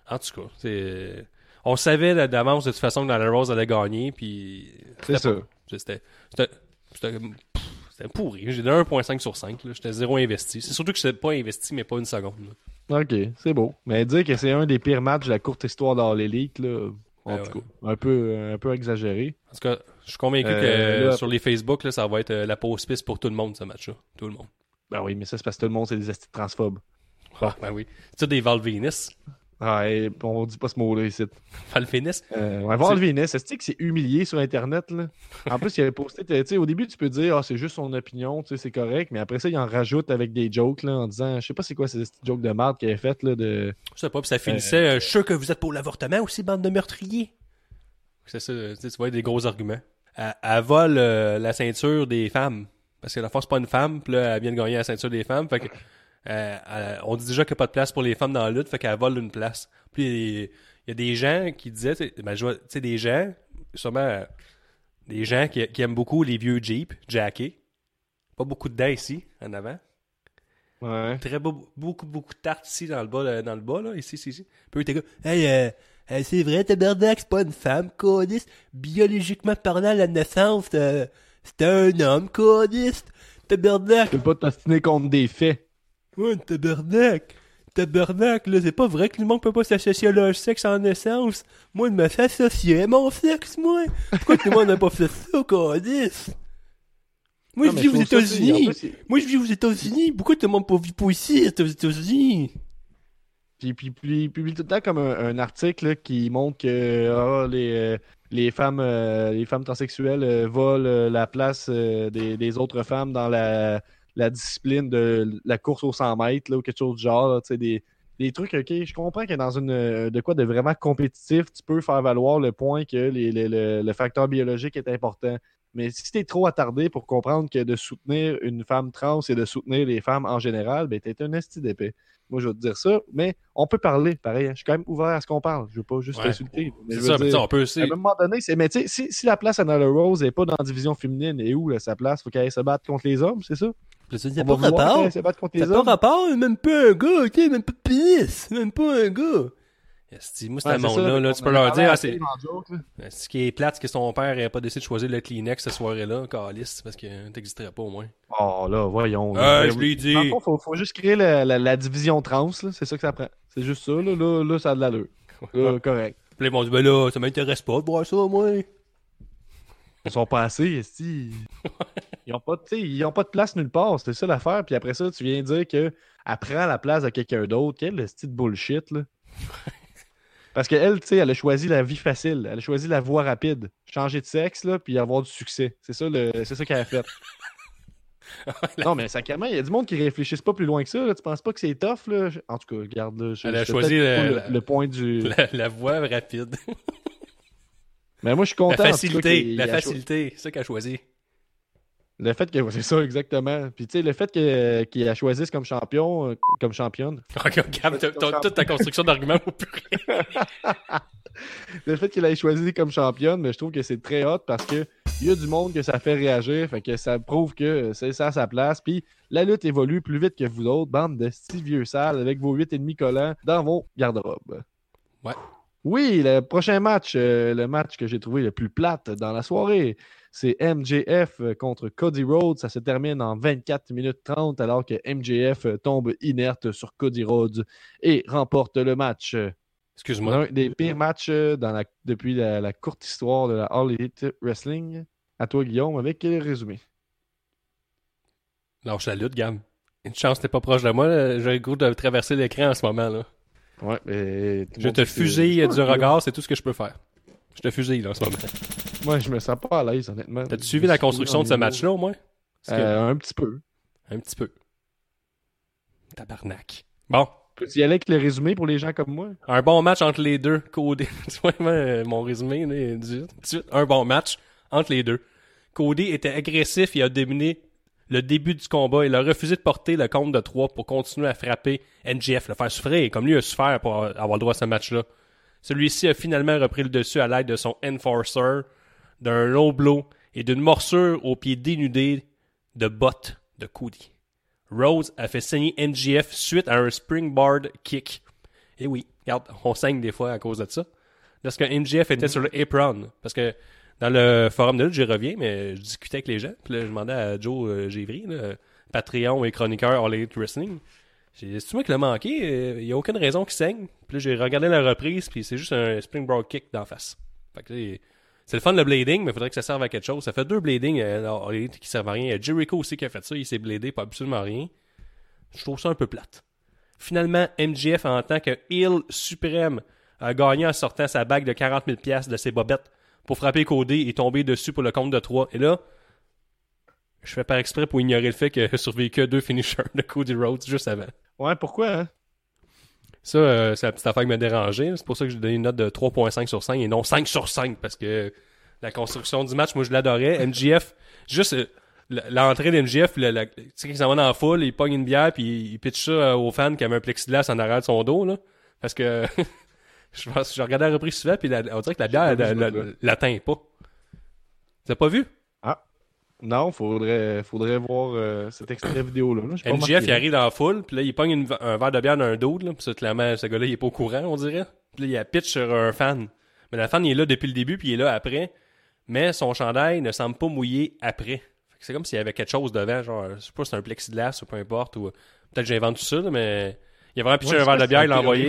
en tout cas, c'est... On savait d'avance de toute façon que dans la Rose allait gagner, puis... C'est ça. C'était... C'était... C'était pff, c'était pourri. J'ai donné 1.5 sur 5. là. J'étais zéro investi. C'est surtout que je n'étais pas investi, mais pas une seconde. là. Ok, c'est beau. Mais dire que c'est un des pires matchs de la courte histoire dans l'élite, là, en Ben tout ouais. cas, un peu, un peu exagéré. En tout cas, je suis convaincu Euh, que là- sur les Facebook, là, ça va être euh, la pause piste pour tout le monde, ce match-là. Tout le monde. Ben oui, mais ça, c'est parce que tout le monde, c'est des estis transphobes. Ah, ben oui. C'est des Val Venus. Ah, et on dit pas ce mot-là ici. Val Venus. Euh, on va voir le Vénus. Est-ce que c'est humilié sur Internet, là? En plus, il avait posté, tu sais, au début, tu peux dire, ah, c'est juste son opinion, tu sais, c'est correct, mais après ça, il en rajoute avec des jokes, là, en disant, je sais pas c'est quoi ces jokes de merde qu'il avait faites, là, de. Je sais pas, puis ça finissait. euh, je suis sûr que vous êtes pour l'avortement aussi, bande de meurtriers. C'est ça, tu vois des gros arguments. Elle, elle vole euh, la ceinture des femmes. Parce que la fois, c'est pas une femme, puis là, elle vient de gagner la ceinture des femmes. Fait que, euh, elle- on dit déjà qu'il n'y a pas de place pour les femmes dans la lutte, fait qu'elle vole une place. Puis il y a des gens qui disaient, tu sais, ben, sais, des gens, sûrement, euh, des gens qui, qui aiment beaucoup les vieux Jeep, jackés. Pas beaucoup de dents ici, en avant. Ouais. Très beau, beaucoup, beaucoup de tartes ici dans le bas, là, dans le bas, là, ici, ici, ici. Puis t'es comme, hey, euh, euh, c'est vrai, tabarnak, c'est pas une femme, codiste. Biologiquement parlant, à la naissance, euh, c'était un homme, codiste. Tabarnak. Tu peux pas t'ostiner contre des faits. Ouais, tabarnak. Tabarnak, là, c'est pas vrai que le monde peut pas s'associer à leur sexe en naissance. Moi, je me fais associer à mon sexe, moi. Pourquoi tout le monde n'a pas fait ça, codiste? Moi, je vis aux États-Unis. Moi, je vis aux États-Unis. Pourquoi tout le monde pas vit pas ici, aux États-Unis? Puis, puis, puis il publie tout le temps comme un, un article là, qui montre que ah, les, euh, les, femmes, euh, les femmes transsexuelles euh, volent la place euh, des, des autres femmes dans la, la discipline de la course aux 100 mètres ou quelque chose du genre. des, trucs, ok, je comprends que dans une euh, de quoi de vraiment compétitif, tu peux faire valoir le point que les- le, le facteur biologique est important. Mais si t'es trop attardé pour comprendre que de soutenir une femme trans et de soutenir les femmes en général, ben t'es un esti d'épais. Moi, je vais te dire ça, mais on peut parler, pareil. hein. Je suis quand même ouvert à ce qu'on parle. Je veux pas juste Ouais. C'est je ça, veux mais tu dire, sais, on peut à aussi. un moment donné, c'est. Mais tu sais, si, si la place à Nyla Rose n'est pas dans la division féminine, et où là, sa place Faut qu'elle se battre contre les hommes, c'est ça? Ça On va vouloir qu'elle aille se battre contre les hommes? rapport, même pas un gars, ok, même pas pénis, même pas un gars. Moi, Ouais, monde-là, là, on tu peux leur dire, ah, c'est, ce qui est plate, c'est que son père n'avait pas décidé de choisir le Kleenex cette soirée-là, calice, parce que t'existerais pas au moins. Oh là, voyons. Ah, là. je l'ai dit. Dans le fond, faut, faut juste créer la, la- la division trans, c'est ça que ça prend. C'est juste ça, là, là, là ça a de l'allure. Là, correct. Puis là, ils m'ont dit, ben là, ça m'intéresse pas de voir ça, moi. Ils sont pas assez, esti. Ils ont pas, tu sais, ils ont pas de place nulle part, c'est ça l'affaire. Puis après ça, tu viens dire que elle prend la place de quelqu'un d'autre. Quel esti de bullshit, là. Parce qu'elle, tu sais, elle a choisi la vie facile. Elle a choisi la voie rapide. Changer de sexe, là, puis avoir du succès. C'est ça, le... c'est ça qu'elle a fait. non, mais sacrément, il y a du monde qui réfléchissent pas plus loin que ça. Là. Tu penses pas que c'est tough, là? En tout cas, regarde, là. je- Elle a choisi le- point du. La, la voie rapide. Mais moi, je suis content. la facilité, il la facilité, c'est ça qu'elle a choisi. Le fait que c'est ça exactement. Puis tu sais le fait que- qu'il la choisisse comme champion, euh, comme championne, Regarde, toute ta construction d'arguments pour plus rien. le fait qu'il l'ait choisi comme championne, mais je trouve que c'est très hot parce que il y a du monde que ça fait réagir, fait que ça prouve que c'est ça à sa place. Puis la lutte évolue plus vite que vous autres, bande de petits vieux sales avec vos 8,5 collants dans vos garde-robes. Ouais. Oui, le prochain match, euh, le match que j'ai trouvé le plus plate dans la soirée, c'est MJF contre Cody Rhodes. Ça se termine en 24 minutes 30 alors que MJF tombe inerte sur Cody Rhodes et remporte le match. Excuse-moi. Un des pires matchs euh, dans la- depuis la, la courte histoire de la All Elite Wrestling. À toi, Guillaume, avec le résumé? Lâche la lutte, Gab. Une chance, t'es pas proche de moi. J'ai le goût de traverser l'écran en ce moment, là. Ouais, mais. Je te fusille c'est du regard, c'est tout ce que je peux faire. Je te fusille là en ce moment. Moi, je me sens pas à l'aise, honnêtement. T'as-tu Je suivi la construction de ce match-là au moins? Que- Euh, un petit peu. Un petit peu. Tabarnak. Bon. Peux-tu y aller avec le résumé pour les gens comme moi? Un bon match entre les deux. Cody. Tu vois euh, mon résumé, un bon match entre les deux. Cody était agressif, il a dominé le début du combat. Il a refusé de porter le compte de 3 pour continuer à frapper NGF, le faire souffrir, comme lui a souffert pour avoir le droit à ce match-là. Celui-ci a finalement repris le dessus à l'aide de son Enforcer, d'un low blow et d'une morsure au pied dénudé de botte de Cody. Rose a fait saigner NGF suite à un springboard kick. Et oui, regarde, on saigne des fois à cause de ça. Lorsque NGF était sur le apron, parce que dans le forum de lutte, j'y reviens, mais je discutais avec les gens, puis là, je demandais à Joe euh, Givry, là, Patreon et chroniqueur All Elite Wrestling, j'ai dit, moi qui l'ai manqué, il n'y a aucune raison qu'il saigne. Puis là, j'ai regardé la reprise, puis c'est juste un springboard kick d'en face. Fait que c'est le fun le blading, mais il faudrait que ça serve à quelque chose. Ça fait deux bladings euh, Elite qui servent à rien. Il y a Jericho aussi qui a fait ça, il s'est bladé pas absolument rien. Je trouve ça un peu plate. Finalement, MJF, en tant que heel suprême, a gagné en sortant sa bague de 40 000 pièces de ses bobettes pour frapper Cody et tomber dessus pour le compte de 3. Et là, je fais par exprès pour ignorer le fait que survécu deux finishers de Cody Rhodes juste avant. Ouais, pourquoi, hein? Ça, euh, c'est la petite affaire qui m'a dérangé. C'est pour ça que j'ai donné une note de 3.5 sur 5 et non 5 sur 5 parce que la construction du match, moi, je l'adorais. MGF, juste euh, l'entrée d'MGF, tu sais, qu'il s'en va dans la foule, il pogne une bière puis il pitch ça euh, aux fans qui avaient un plexiglas en arrière de son dos, là. Parce que je pense je regardais la reprise souvent puis la- on dirait que la bière, elle- l'atteint pas. T'as pas vu? Non, faudrait, faudrait voir euh, cet extrait vidéo-là. là. Remarqué, il arrive dans la foule, puis là, il pogne une- un verre de bière d'un dude, là, puis ça, clairement, ce gars-là, il est pas au courant, on dirait. Puis là, il a pitch sur un fan. Mais le fan, il est là depuis le début, puis il est là après. Mais son chandail ne semble pas mouillé après. C'est comme s'il y avait quelque chose devant, genre, je sais pas si c'est un plexiglas ou peu importe, ou peut-être que j'invente tout ça, là, mais il a vraiment pitché Ouais, un verre de bière, il l'a envoyé.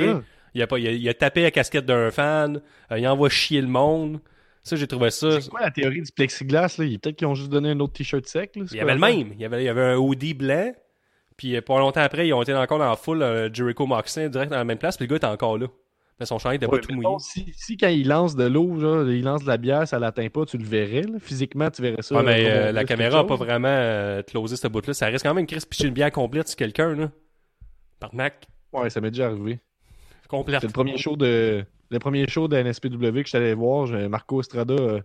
Il a, pas, il, a, il a tapé la casquette d'un fan, euh, il envoie chier le monde. Ça, j'ai trouvé ça. C'est quoi la théorie du plexiglas, là? Peut-être qu'ils ont juste donné un autre t-shirt sec, là? Il y avait le même. Il y avait, il y avait un hoodie blanc. Puis euh, pas longtemps après, ils ont été encore dans la foule euh, Jericho Moxley direct dans la même place. Puis le gars était encore là. Mais son chandail était Ouais, pas tout mouillé. si, si quand il lance de l'eau, genre, il lance de la bière, ça l'atteint pas, tu le verrais. là? Physiquement, tu verrais ça. Ouais, mais euh, la caméra a quelque pas vraiment euh, closé ce bout-là. Ça reste quand même Chris pitcher une bière complète sur quelqu'un, là. Par Mac. Ouais, ça m'est déjà arrivé. Complète. C'est le premier show de le premier show de NSPW que je allé voir. Marco Estrada, euh,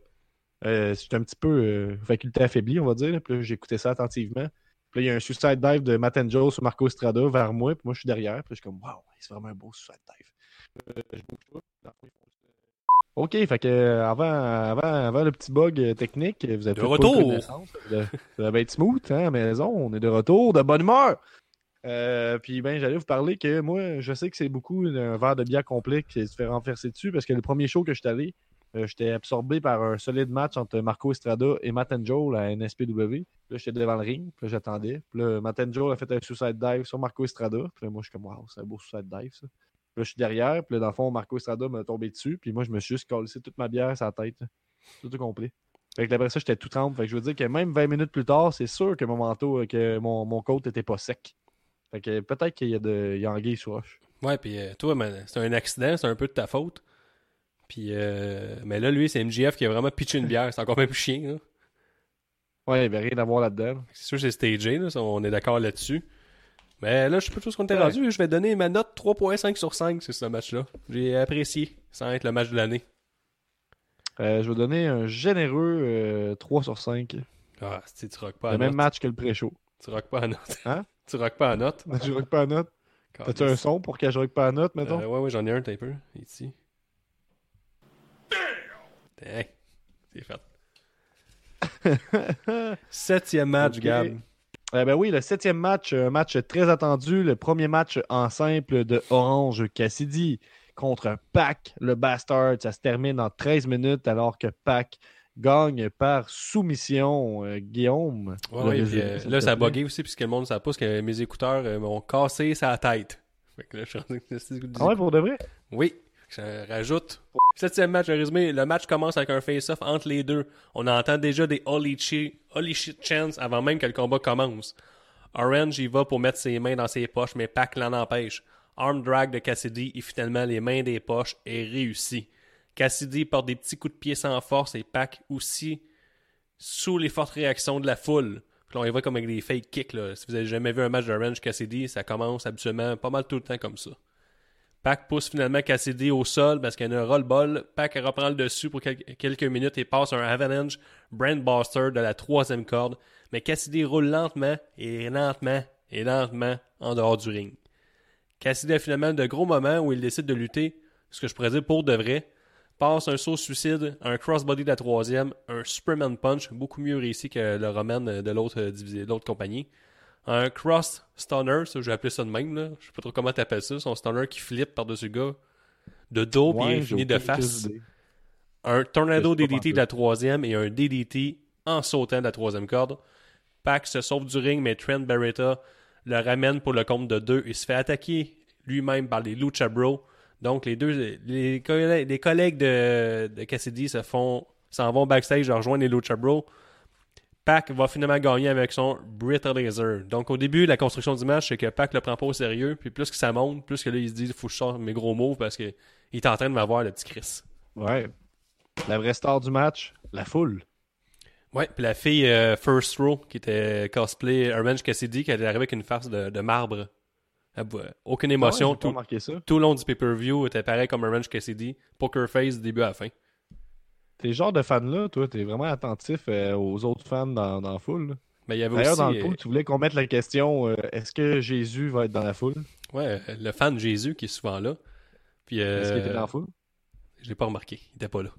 euh, c'était un petit peu euh, faculté affaiblie, on va dire. Puis écouté ça attentivement. Puis là, il y a un suicide dive de Matt and Joe sur Marco Estrada vers moi. Puis moi, je suis derrière. Puis je suis comme, waouh, c'est vraiment un beau suicide dive. Euh, je bouge pas. Ok, fait que avant, avant, avant le petit bug technique, vous avez De pas retour. Ça devait être smooth, hein, à la maison. On est de retour, de bonne humeur. Euh, puis ben, j'allais vous parler que moi, je sais que c'est beaucoup un verre de bière complet qui se fait renverser dessus parce que le premier show que je allé, euh, j'étais absorbé par un solide match entre Marco Estrada et Matt and Joe, la NSPW. Là, j'étais devant le ring, puis j'attendais. Puis là, Matt Joe a fait un suicide dive sur Marco Estrada. Puis là, moi, je suis comme, waouh, c'est un beau suicide dive, ça. Puis là, je suis derrière, puis là, dans le fond, Marco Estrada m'a tombé dessus, puis moi, je me suis juste collé toute ma bière sur la tête. Tout au complet. Fait que après ça, j'étais tout trempe. Fait que je veux dire que même 20 minutes plus tard, c'est sûr que mon manteau, que mon, mon côte était pas sec. Fait que peut-être qu'il y a de il y a anguille sous roche. Ouais, puis euh, toi, c'est un accident, c'est un peu de ta faute. Puis, euh, mais là, lui, c'est MGF qui a vraiment pitché une bière. C'est encore même plus chien, là. Ouais, il n'y avait rien à voir là-dedans. C'est sûr que c'est stagé, là, ça, on est d'accord là-dessus. Mais là, je sais pas tout ce qu'on était Ouais. rendu. Je vais donner ma note 3.5 sur 5 sur ce match-là. J'ai apprécié, sans être le match de l'année. Euh, je vais donner un généreux euh, 3 sur 5. Ah, si tu rock pas à Le même note? match que le pré-show. Tu rock pas à note. Hein? Tu rock pas à note. je rock pas à note. T'as-tu un son pour que je rock pas à note, mettons? Euh, ouais, ouais, j'en ai un, t'as un peu. Ici. Damn! C'est fait. Septième match. Gab. Eh ben oui, le septième match, un match très attendu, le premier match en simple de Orange Cassidy contre Pac, le Bastard. Ça se termine en 13 minutes alors que Pac gagne par soumission. Euh, Guillaume. Ouais, puis, résumé, euh, là, ça a bugué aussi, puisque le monde ne savait pas, parce que mes écouteurs euh, m'ont cassé sa tête. Fait que là, je suis Ah ouais, pour de vrai? Oui, je rajoute. Septième match, résumé. Le match commence avec un face-off entre les deux. On entend déjà des Holy, shit chants avant même que le combat commence. Orange, il va pour mettre ses mains dans ses poches, mais Pac l'en empêche. Arm drag de Cassidy et finalement les mains des poches est réussi. Cassidy porte des petits coups de pied sans force et Pac aussi sous les fortes réactions de la foule. Puis là, on y va comme avec des fake kicks. Si vous avez jamais vu un match de Range Cassidy, ça commence habituellement pas mal tout le temps comme ça. Pac pousse finalement Cassidy au sol parce qu'il y a un roll-ball. Pac reprend le dessus pour quel- quelques minutes et passe un Avalanche Brandbuster de la troisième corde. Mais Cassidy roule lentement et lentement et lentement en dehors du ring. Cassidy a finalement de gros moments où il décide de lutter, ce que je pourrais dire pour de vrai. Passe un saut suicide, un crossbody de la troisième, un Superman Punch, beaucoup mieux réussi que le Roman de l'autre euh, l'autre compagnie. Un cross stunner, ça j'ai appelé ça de même, là. je sais pas trop comment t'appelles ça, son stunner qui flippe par-dessus le gars, de dos puis Ouais, infini j'ai de face. Un tornado Je DDT de la troisième et un DDT en sautant de la troisième corde. Pac se sauve du ring, mais Trent Barretta le ramène pour le compte de deux et se fait attaquer lui-même par les Lucha Bros. Donc les deux, les, collègues, les collègues de, de Cassidy se font, s'en vont backstage rejoindre les Lucha Bros. Pac va finalement gagner avec son Breathalyzer. Donc au début, la construction du match, c'est que Pac le prend pas au sérieux, puis plus que ça monte, plus que là il se dit, il faut que je sorte mes gros moves parce que il est en train de m'avoir le petit Chris. Ouais. La vraie star du match, la foule. Ouais, puis la fille euh, First Row, qui était cosplay Orange Cassidy, qui était arrivée avec une face de, de marbre. Elle voit aucune émotion. Ah ouais, tout, tout le long du pay-per-view était pareil comme Orange Cassidy. Poker face début à la fin. T'es genre de fan-là, toi, t'es vraiment attentif euh, aux autres fans dans, dans la foule. Mais il y avait D'ailleurs, aussi dans le euh, pool, tu voulais qu'on mette la question euh, est-ce que Jésus va être dans la foule? Ouais, euh, le fan Jésus qui est souvent là. Puis euh, Est-ce qu'il était dans la foule? je l'ai pas remarqué, il était pas là.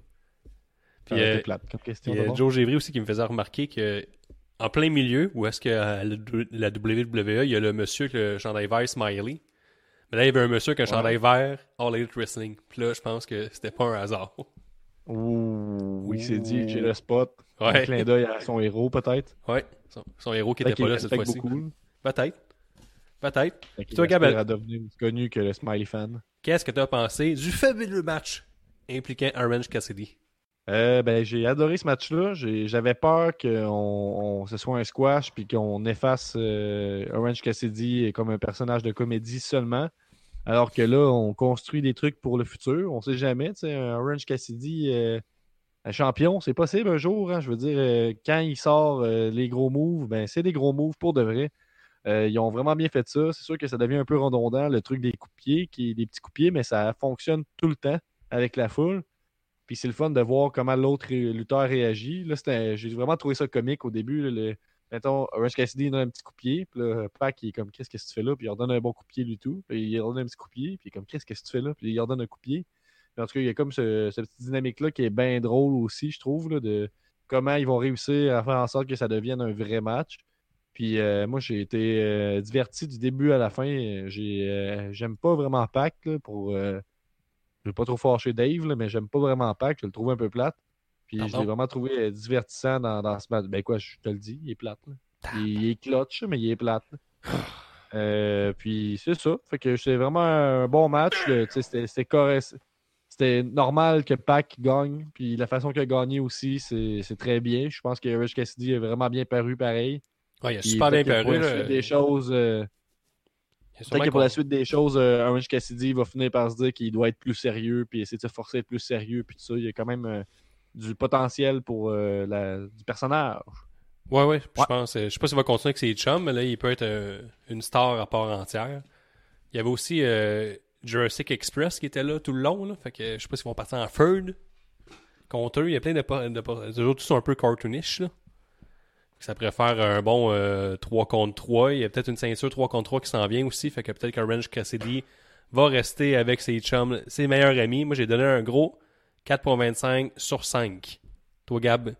Puis, euh, plate comme question. Puis, euh. Joe Gévry aussi qui me faisait remarquer que en plein milieu, où est-ce que à la WWE, il y a le monsieur avec le chandail vert Smiley. Mais là, il y avait un monsieur avec un Ouais. chandail vert All Elite Wrestling. Puis là, je pense que c'était pas un hasard. Ouh, oui, c'est dit, j'ai le spot. Un Ouais. clin d'œil à son héros, peut-être. Ouais. Son, son héros qui était pas là cette fois-ci. Peut-être. Peut-être. Toi, Gab, aspire à devenir aussi connu que le Smiley fan. Qu'est-ce que tu as pensé du fabuleux match impliquant Orange Cassidy? Euh, ben, j'ai adoré ce match-là. J'avais peur que on, ce soit un squash puis qu'on efface euh, Orange Cassidy comme un personnage de comédie seulement. Alors que là, on construit des trucs pour le futur. On sait jamais. Un Orange Cassidy, euh, un champion, c'est possible un jour. hein. Je veux dire, quand il sort les gros moves, ben, c'est des gros moves pour de vrai. Ils ont vraiment bien fait ça. C'est sûr que ça devient un peu redondant, le truc des pied, qui des petits pied, mais ça fonctionne tout le temps avec la foule. Puis c'est le fun de voir comment l'autre lutteur réagit. Là, j'ai vraiment trouvé ça comique au début. le, mettons, Orange Cassidy donne un petit coup de pied. Puis là, Pac, il est comme, qu'est-ce que tu fais là? Puis il redonne un bon coup de pied, lui tout. Puis il redonne un petit coup de pied. Puis il est comme, qu'est-ce que tu fais là? Puis il redonne un coup de pied. Puis en tout cas, il y a comme ce, cette petite dynamique-là qui est bien drôle aussi, je trouve, de comment ils vont réussir à faire en sorte que ça devienne un vrai match. Puis euh, moi, j'ai été euh, diverti du début à la fin. J'ai, euh, j'aime pas vraiment Pac pour. Je pas trop fâcher Dave, là, mais j'aime pas vraiment Pac. Je le trouve un peu plate. Puis je Pardon? l'ai vraiment trouvé euh, divertissant dans, dans ce match. Ben quoi, je te le dis, il est plate. Il, il est clutch, mais il est plate. Euh, puis c'est ça. Fait que c'est vraiment un bon match. C'était c'était normal que Pac gagne. Puis la façon qu'il a gagné aussi, c'est très bien. Je pense que Rich Cassidy a vraiment bien paru pareil. Ouais, il a super bien paru. là. suite des choses. euh, Il a Peut-être que pour la suite des choses, euh, Orange Cassidy va finir par se dire qu'il doit être plus sérieux, puis essayer de se forcer à être plus sérieux, puis tout ça. Il y a quand même euh, du potentiel pour euh, la, du personnage. Ouais, ouais, je Ouais. pense. euh, Je sais pas s'il va continuer avec ses chums, mais là, il peut être euh, une star à part entière. Il y avait aussi euh, Jurassic Express qui était là tout le long, là. Fait que je sais pas s'ils vont partir en third contre eux. Il y a plein de. de Les autres sont un peu cartoonish, là. Ça pourrait faire un bon euh, 3 contre 3. Il y a peut-être une ceinture 3 contre 3 qui s'en vient aussi. Fait que peut-être qu'Orange Cassidy va rester avec ses chums, ses meilleurs amis. Moi, j'ai donné un gros 4.25 sur 5. Toi, Gab?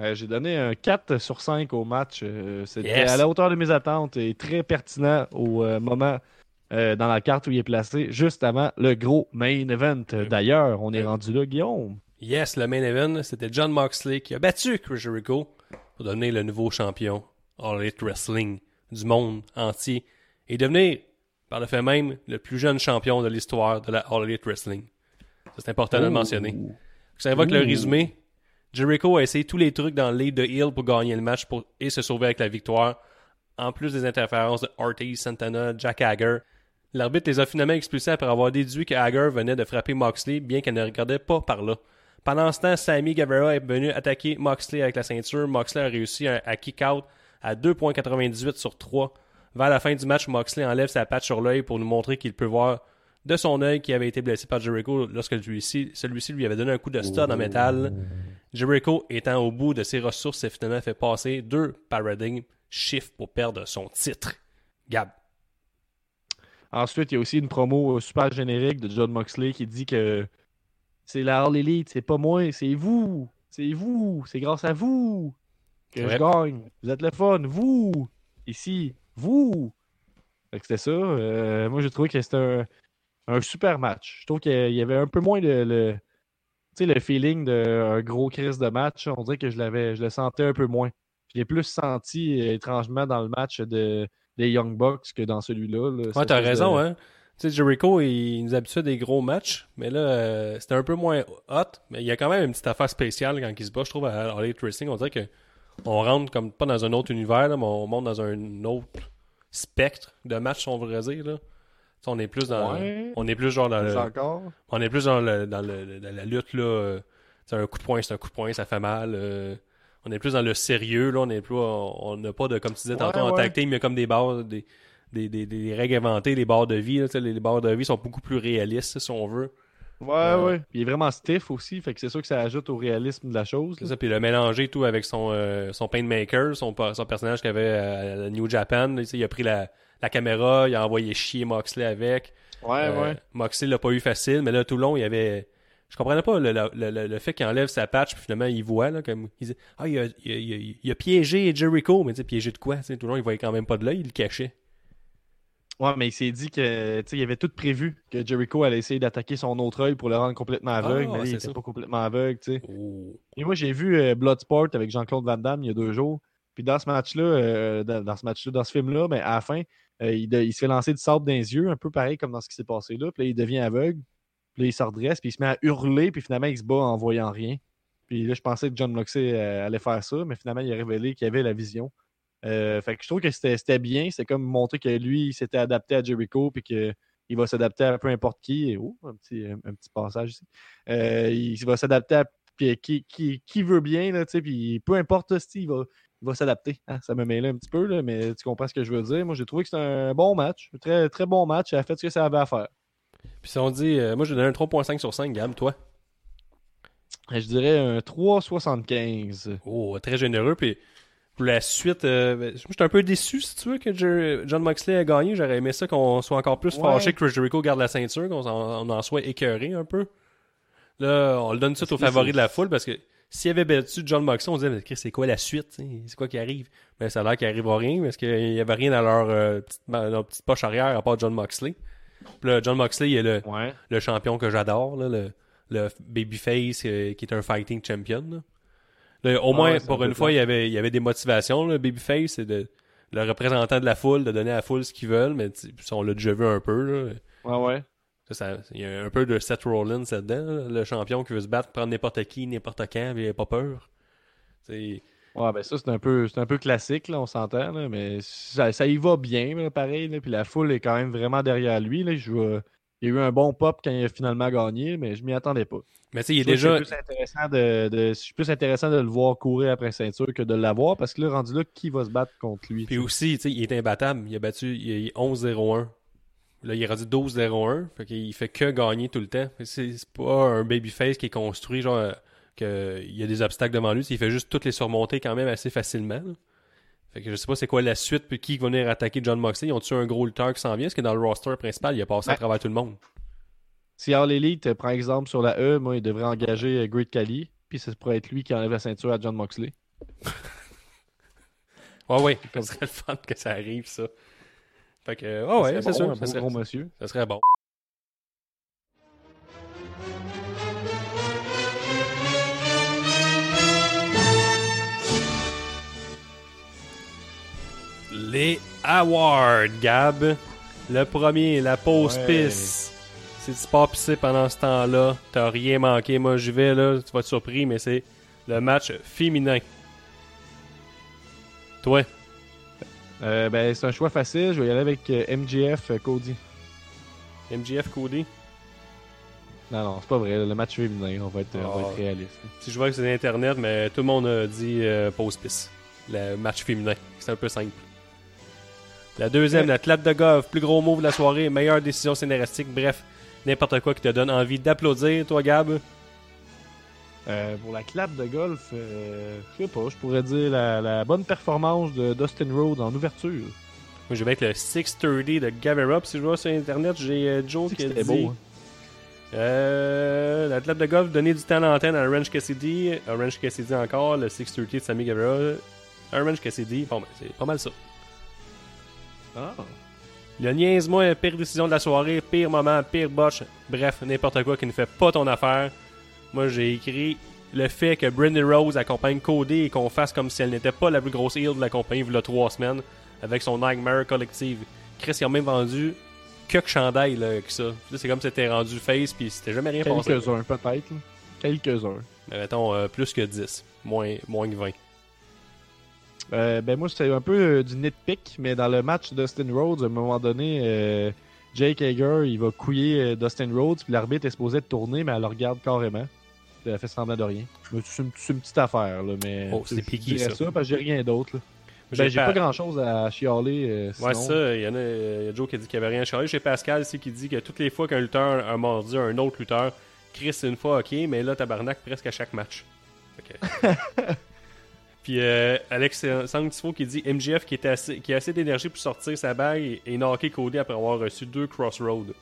Euh, J'ai donné un 4 sur 5 au match. Euh, C'était Yes. à la hauteur de mes attentes et très pertinent au euh, moment euh, dans la carte où il est placé, juste avant le gros main event. Euh, D'ailleurs, on est rendu là, Guillaume. Yes, le main event, c'était John Moxley qui a battu Chris Jericho pour devenir le nouveau champion All Elite Wrestling du monde entier et devenir, par le fait même, le plus jeune champion de l'histoire de la All Elite Wrestling. C'est important de le mentionner. Ça évoque le résumé. Jericho a essayé tous les trucs dans le lead de Hill pour gagner le match pour- et se sauver avec la victoire. En plus des interférences de Ortiz, Santana, Jack Hager. L'arbitre les a finalement expulsés après avoir déduit que Hager venait de frapper Moxley, bien qu'elle ne regardait pas par là. Pendant ce temps, Sammy Guevara est venu attaquer Moxley avec la ceinture. Moxley a réussi à, à kick-out à 2.98 sur 3. Vers la fin du match, Moxley enlève sa patch sur l'œil pour nous montrer qu'il peut voir de son œil qui avait été blessé par Jericho lorsque celui-ci, lui avait donné un coup de stud en métal. Jericho étant au bout de ses ressources s'est finalement fait passer deux paradigm shifts pour perdre son titre. Gab. Ensuite, il y a aussi une promo super générique de John Moxley qui dit que c'est la All Elite, c'est pas moi, c'est vous. C'est vous. C'est grâce à vous que Ouais. je gagne. Vous êtes le fun. Vous. Ici. Vous. C'était ça. Euh, moi, j'ai trouvé que c'était un, un super match. Je trouve qu'il y avait un peu moins le, le, le feeling d'un gros crise de match. On dirait que je l'avais, je le sentais un peu moins. Je l'ai plus senti euh, étrangement dans le match de, des Young Bucks que dans celui-là. là. Ouais, t'as raison, de- hein. Tu sais, Jericho, il nous habitue à des gros matchs, mais là, euh, c'était un peu moins hot, mais il y a quand même une petite affaire spéciale quand il se bat, je trouve, à All Wrestling. On dirait que on rentre comme pas dans un autre univers, là, mais on monte dans un autre spectre de match, si on veut dire, là. On est plus dans... Ouais. On est plus genre dans le... On est plus dans, le, dans, le- dans la lutte, là. euh, c'est un coup de poing, c'est un coup de poing, ça fait mal. euh, on est plus dans le sérieux, là. On est plus, on n'a pas de, comme tu disais tantôt, en ouais. tag team, il y a comme des barres, des, des, des, des règles inventées, les barres de vie, là, les, les barres de vie sont beaucoup plus réalistes, si on veut. Ouais, Euh, ouais. Puis il est vraiment stiff aussi, fait que c'est sûr que ça ajoute au réalisme de la chose. C'est ça, puis le mélanger tout avec son, euh, son Painmaker, son, son personnage qu'il avait à New Japan, là, il a pris la, la caméra, il a envoyé chier Moxley avec. Ouais, Euh, ouais. Moxley l'a pas eu facile, mais là, tout le long, il y avait. Je comprenais pas le, le, le, le fait qu'il enlève sa patch, puis finalement, il voit, là, comme. Il dit Ah, il a, il a, il a- il a piégé Jericho, mais tu sais, piégé de quoi tu sais, Tout le long, il voyait quand même pas de l'œil, il le cachait. Ouais, mais il s'est dit que, il avait tout prévu que Jericho allait essayer d'attaquer son autre œil pour le rendre complètement aveugle, Ah, mais là, il c'est était ça. pas complètement aveugle, tu sais. Oh. Et moi, j'ai vu euh, Bloodsport avec Jean-Claude Van Damme il y a deux jours. Puis dans ce match-là, euh, dans, dans ce match-là, dans ce film-là, ben, à la fin, euh, il, de- il se fait lancer du sable dans les yeux, un peu pareil comme dans ce qui s'est passé là. Puis là, il devient aveugle. Puis là, il se redresse, puis il se met à hurler, puis finalement, il se bat en voyant rien. Puis là, je pensais que John Moxley allait faire ça, mais finalement, il a révélé qu'il avait la vision. Euh, fait que je trouve que c'était bien. C'est comme montrer que lui, il s'était adapté à Jericho, puis qu'il va s'adapter à peu importe qui. Oh, un petit, un petit passage ici. Euh, il va s'adapter à puis qui, qui, qui veut bien, là, puis peu importe, il va, il va s'adapter. hein. Ça me mêlait un petit peu, là, mais tu comprends ce que je veux dire. Moi, j'ai trouvé que c'était un bon match, un très, très bon match. Elle a fait ce que ça avait à faire. Puis si on dit. euh, moi, je donne un 3.5 sur 5, Gab, toi? Je dirais un 3,75. Oh, très généreux. Puis pour la suite, euh, ben, je suis un peu déçu, si tu veux, que Jer- John Moxley a gagné. J'aurais aimé ça qu'on soit encore plus Ouais. fâché que Chris Jericho garde la ceinture, qu'on en, soit écœuré un peu. Là, on le donne tout aux favoris de la foule parce que s'il avait battu John Moxley, on se disait, mais Chris, c'est quoi la suite? C'est quoi qui arrive? Mais ça a l'air qu'il arrive à rien parce qu'il y avait rien dans leur, euh, petite, dans leur petite poche arrière à part John Moxley. Puis là, John Moxley il est le, Ouais. le champion que j'adore, le, le babyface euh, qui est un fighting champion. Là. Là, au Ah moins, ouais, c'est un pour une fois, il y avait, il y avait des motivations. Le babyface, c'est de le représentant de la foule, de donner à la foule ce qu'ils veulent, mais on l'a déjà vu un peu. Là. Ouais, ouais. Ça, il y a un peu de Seth Rollins là-dedans, là, le champion qui veut se battre, prendre n'importe qui, n'importe quand, mais il n'a pas peur. C'est Ouais, ben ça, c'est un peu, un peu classique, là, on s'entend, là, mais ça, ça y va bien, là, pareil, là, puis la foule est quand même vraiment derrière lui, là, je il y a eu un bon pop quand il a finalement gagné, mais je m'y attendais pas. Mais tu sais, il est déjà. plus intéressant de, de- c'est plus intéressant de le voir courir après ceinture que de l'avoir, parce que là, rendu là, qui va se battre contre lui? Puis aussi, tu sais, il est imbattable. Il a battu il est 11-0-1. Là, il est rendu 12-0-1. Fait qu'il fait que gagner tout le temps. C'est pas un babyface qui est construit, genre, euh, que il y a des obstacles devant lui. Il fait juste toutes les surmonter quand même assez facilement. là. Fait que je sais pas c'est quoi la suite, puis qui va venir attaquer John Moxley. Ils ont-tu un gros lutteur qui s'en vient? Parce que dans le roster principal, il a passé à travers tout le monde. Si All Elite prend exemple sur la E, moi, il devrait engager euh, Great Khali, puis ce pourrait être lui qui enlève la ceinture à John Moxley. Ouais, ouais. Ça serait le fun que ça arrive, ça. Fait que, euh, ouais, ouais, Ça c'est serait bon, sûr. Ça beau gros serait, monsieur. ça serait bon. Les awards, Gab. Le premier, la pause Ouais. pisse. Pas pissé pendant ce temps-là, t'as rien manqué. Moi, j'y vais, là. Tu vas être surpris, mais c'est le match féminin. Toi, Euh, ben, c'est un choix facile, je vais y aller avec euh, MJF euh, Cody. MGF Cody? Non, non, c'est pas vrai. Le match féminin, on va être, on va Ah. être réaliste. Si je vois que c'est Internet, mais tout le monde a dit euh, pause pisse. Le match féminin. C'est un peu simple. La deuxième, la clap de golf. Plus gros move de la soirée. Meilleure décision scénaristique. Bref, n'importe quoi qui te donne envie d'applaudir, toi, Gab? Euh, pour la clap de golf, euh, je sais pas, je pourrais dire la, la bonne performance de Dustin Rhodes en ouverture. Moi, je vais avec le 630 de Gavera. Puis si je vois sur Internet, j'ai euh, Joe qui a dit... beau. hein. Euh, la clap de golf, donner du temps à l'antenne à Orange Cassidy. Orange Cassidy encore. Le 630 de Sammy Guevara. Orange Cassidy. Bon, ben, c'est pas mal ça. Ah. Le niaise-moi, pire décision de la soirée, pire moment, pire botch, bref, n'importe quoi qui ne fait pas ton affaire. Moi, j'ai écrit le fait que Brendan Rose accompagne Cody et qu'on fasse comme si elle n'était pas la plus grosse heel de la compagnie il y a trois semaines avec son Nightmare Collective. Chris, ils ont même vendu quelques chandails là, avec ça. C'est comme si c'était rendu face puis c'était jamais rien passé. Quelques-uns, peut-être. Quelques-uns. Mais mettons euh, plus que 10, moins, moins que 20. Euh, ben moi, c'est un peu euh, du nitpick, mais dans le match Dustin Rhodes, à un moment donné, euh, Jake Hager, il va couiller Dustin Rhodes, puis l'arbitre est supposé de tourner, mais elle le regarde carrément. Elle fait semblant de rien. C'est une, petite affaire, là, mais... Oh, c'est piqué, dirais ça. parce que j'ai rien d'autre, Ben, j'ai pas- pas grand-chose à chialer, euh, Ouais, sinon. ça, il y en a, il y a Joe qui a dit qu'il n'y avait rien à changer. J'ai Pascal ici qui dit que toutes les fois qu'un lutteur a mordu un autre lutteur, Chris, une fois, ok, mais là, tabarnak, presque à chaque match. Que- Puis euh, Alex Sanctifo qui dit MGF qui, était assez, qui a assez d'énergie pour sortir sa bague et, et knocker Cody après avoir reçu deux crossroads.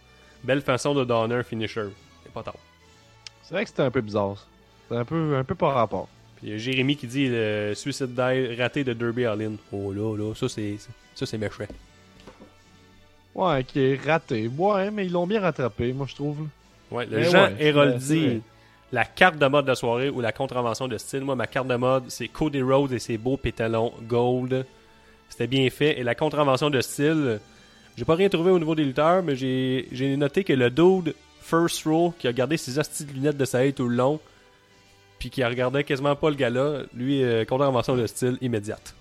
Belle façon de donner un finisher. C'est pas tard. C'est vrai que c'était un peu bizarre, ça. C'est un peu, un peu par rapport. Puis euh, Jérémy qui dit le suicide die raté de Derby Allin. Oh là là, ça c'est ça c'est méchant. Ouais, qui est raté. Ouais, mais ils l'ont bien rattrapé, moi, je trouve. Ouais, le Mais Jean ouais, Héroldi. La carte de mode de la soirée ou la contravention de style. Moi, ma carte de mode, c'est Cody Rhodes et ses beaux pétalons gold. C'était bien fait. Et la contravention de style, j'ai pas rien trouvé au niveau des lutteurs, mais j'ai noté que le dude First Row, qui a gardé ses hosties de lunettes de soleil tout le long, puis qui a regardé quasiment pas le gars-là, lui, euh, contravention de style immédiate.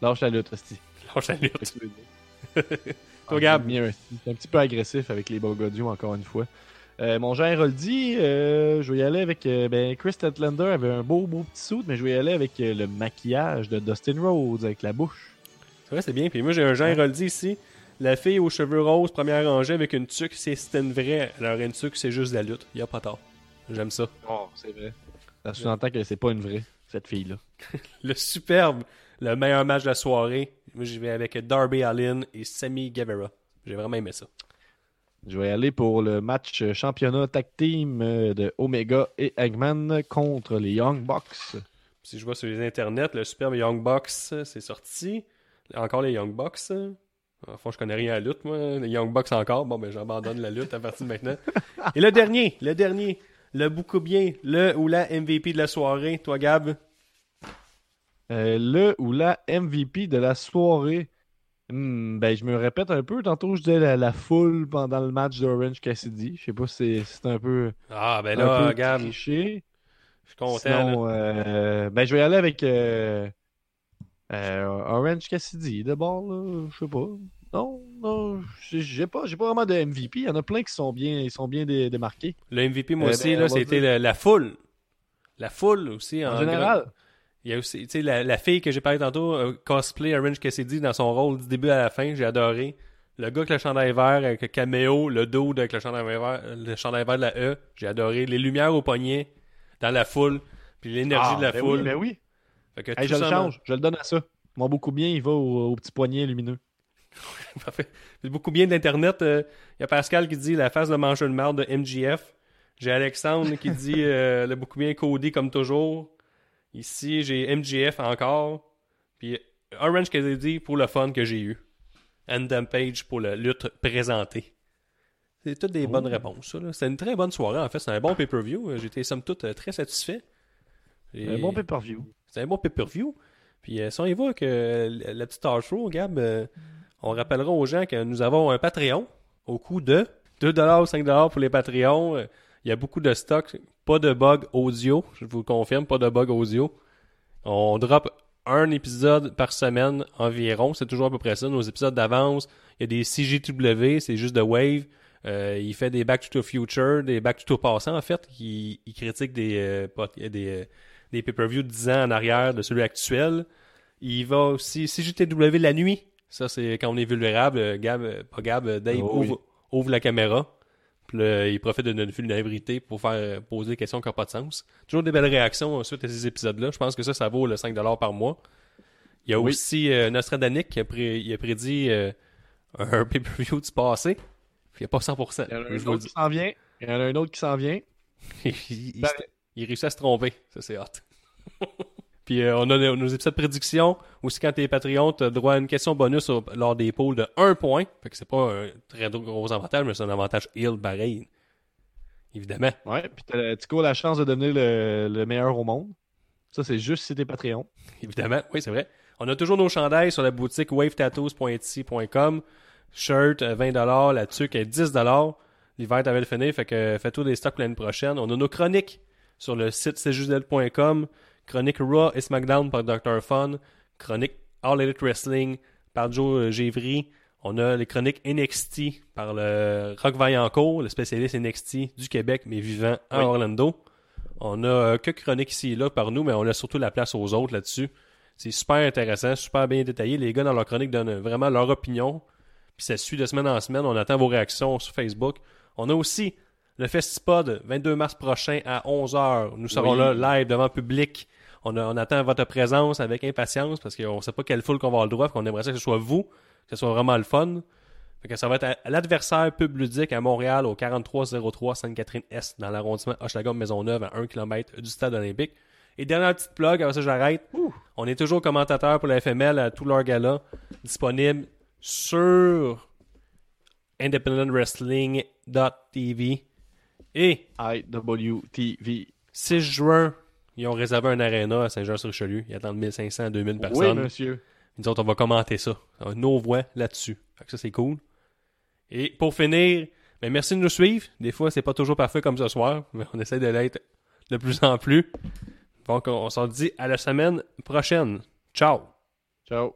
Lâche la lutte, hostie. Lâche la lutte. Toi, Gab? Ah, C'est un petit peu agressif avec les Bogodios, encore une fois. Euh, mon Jean Héroldi, euh, je vais y aller avec. euh, ben, Chris Statlander avait un beau, beau petit suit, mais je vais y aller avec euh, le maquillage de Dustin Rhodes avec la bouche. C'est vrai, c'est bien. Puis moi, j'ai un Jean Héroldi ici. La fille aux cheveux roses, première rangée avec une tuque, c'est c'était une vraie. Alors, une tuque, c'est juste de la lutte. Il a pas tort. J'aime ça. Oh, c'est vrai. Ça sous-entend que c'est pas une vraie, cette fille-là. Le superbe, le meilleur match de la soirée. Moi, j'y vais avec Darby Allin et Sammy Guevara. J'ai vraiment aimé ça. Je vais aller pour le match euh, championnat tag team euh, de Omega et Eggman contre les Young Bucks. Si je vois sur les internets, le superbe Young Bucks, c'est sorti. Encore les Young Bucks. Enfin, je connais rien à la lutte, moi. Les Young Bucks encore. Bon, ben, j'abandonne la lutte à partir de maintenant. Et le dernier, le dernier, le beaucoup bien, le ou la MVP de la soirée, toi, Gab? Euh, le ou la MVP de la soirée. Hmm, ben, je me répète un peu. Tantôt, je disais la, la foule pendant le match d'Orange Cassidy. Je sais pas si c'est- un peu, Ah, ben un là, Gab, je suis content. Sinon, euh, ben, je vais y aller avec euh, euh, Orange Cassidy. D'abord, je sais pas. Non, non, j'ai pas, j'ai pas vraiment de MVP. Il y en a plein qui sont bien, ils sont bien dé- démarqués. Le MVP, moi aussi, ben, là, c'était la, la foule. La foule aussi. En En, général. Il y a aussi, tu sais, la, la fille que j'ai parlé tantôt, euh, cosplay Orange Cassidy dans son rôle du début à la fin, j'ai adoré. Le gars avec le chandail vert, avec le caméo, le dos avec le chandail vert, le chandail vert de la E, j'ai adoré. Les lumières au poignet, dans la foule, puis l'énergie Ah, de la ben foule. Oui, ben oui. Fait que Hey, je le change, je le donne à ça. Mon beaucoup bien, il va au, au petit poignet lumineux. Parfait. Beaucoup bien d'Internet. Il y a Pascal qui dit la face de manger de marde de MGF. J'ai Alexandre qui dit euh, le beaucoup bien Cody comme toujours. Ici, j'ai MGF encore. Puis Orange Cassidy pour le fun que j'ai eu. Andam Page pour la lutte présentée. C'est toutes des Oh. bonnes réponses. ça, là. C'est une très bonne soirée. En fait, c'est un bon pay-per-view. J'étais somme toute euh, très satisfait. Et- Un bon pay-per-view. c'est un bon pay-per-view. Puis euh, si on y va que euh, la, petite talk show, Gab, euh, on rappellera aux gens que nous avons un Patreon au coût de 2$ ou 5$ pour les Patreons. Il y a beaucoup de stocks, pas de bug audio, je vous le confirme, pas de bug audio. On drop un épisode par semaine environ. C'est toujours à peu près ça. Nos épisodes d'avance, il y a des CGW, c'est juste de Wave. Euh, il fait des Back to the Future, des Back to the Passant, en fait. Il, il critique des, euh, des, euh, des pay-per-views de 10 ans en arrière de celui actuel. Il va aussi CGTW la nuit. Ça, c'est quand on est vulnérable. Gab, pas Gab, Dave Oh oui. ouvre, ouvre la caméra. Puis là, il profite de notre vulnérabilité pour faire poser des questions qui n'ont pas de sens. Toujours des belles réactions euh, suite à ces épisodes-là. Je pense que ça, ça vaut le 5$ par mois. Il y a Oui. aussi euh, Nostradanic qui a, pré- il a prédit euh, un pay-per-view du passé. Il n'y a pas 100%. Il y en a un autre qui s'en vient. Il y en a un autre qui s'en vient. il, il- Ben- il réussit à se tromper. Ça, c'est hot. Puis euh, on a nos, nos épisodes de prédiction. Aussi, quand t'es Patreon, t'as droit à une question bonus au- lors des pôles de 1 point. Fait que c'est pas un très gros avantage, mais c'est un avantage heal pareil. Évidemment. Ouais, puis t'as Tico la chance de devenir le, le meilleur au monde. Ça, c'est juste si t'es Patreon. Évidemment, oui, c'est vrai. On a toujours nos chandails sur la boutique wavetattoos.etsy.com. Shirt, euh, 20$, la tuque est 10$. L'hiver à le finir, fait que fais-toi des stocks l'année prochaine. On a nos chroniques sur le site cjusdel.com. Chronique Raw et SmackDown par Dr. Fun. Chronique All Elite Wrestling par Joe euh, Gévry. On a les chroniques NXT par le Rock Vaillancourt, le spécialiste NXT du Québec, mais vivant à Oui. Orlando. On a euh, quelques chroniques ici et là par nous, mais on laisse surtout la place aux autres là-dessus. C'est super intéressant, super bien détaillé. Les gars, dans leur chronique, donnent vraiment leur opinion. Puis ça suit de semaine en semaine. On attend vos réactions sur Facebook. On a aussi le Festipod, 22 mars prochain à 11h. Nous serons Oui. là live devant le public. On, a- on attend votre présence avec impatience parce qu'on ne sait pas quelle foule qu'on va avoir le droit. qu'on aimerait ça que ce soit vous, que ce soit vraiment le fun. Fait que ça va être l'adversaire pub ludique à Montréal au 4303 Sainte-Catherine-Est dans l'arrondissement Hochelaga-Maisonneuve à 1 km du stade olympique. Et dernière petite plug, avant ça j'arrête. On est toujours commentateur pour la FML à tous leurs galas, disponible sur independentwrestling.tv. Et IWTV. 6 juin, ils ont réservé un aréna à Saint-Jean-sur-Richelieu. Ils attendent 1500 à 2000 Oui, personnes. monsieur. Nous autres, on va commenter ça. Nos voix là-dessus. Ça, c'est cool. Et pour finir, ben merci de nous suivre. Des fois, c'est pas toujours parfait comme ce soir, mais on essaie de l'être de plus en plus. Donc, on s'en dit à la semaine prochaine. Ciao! Ciao.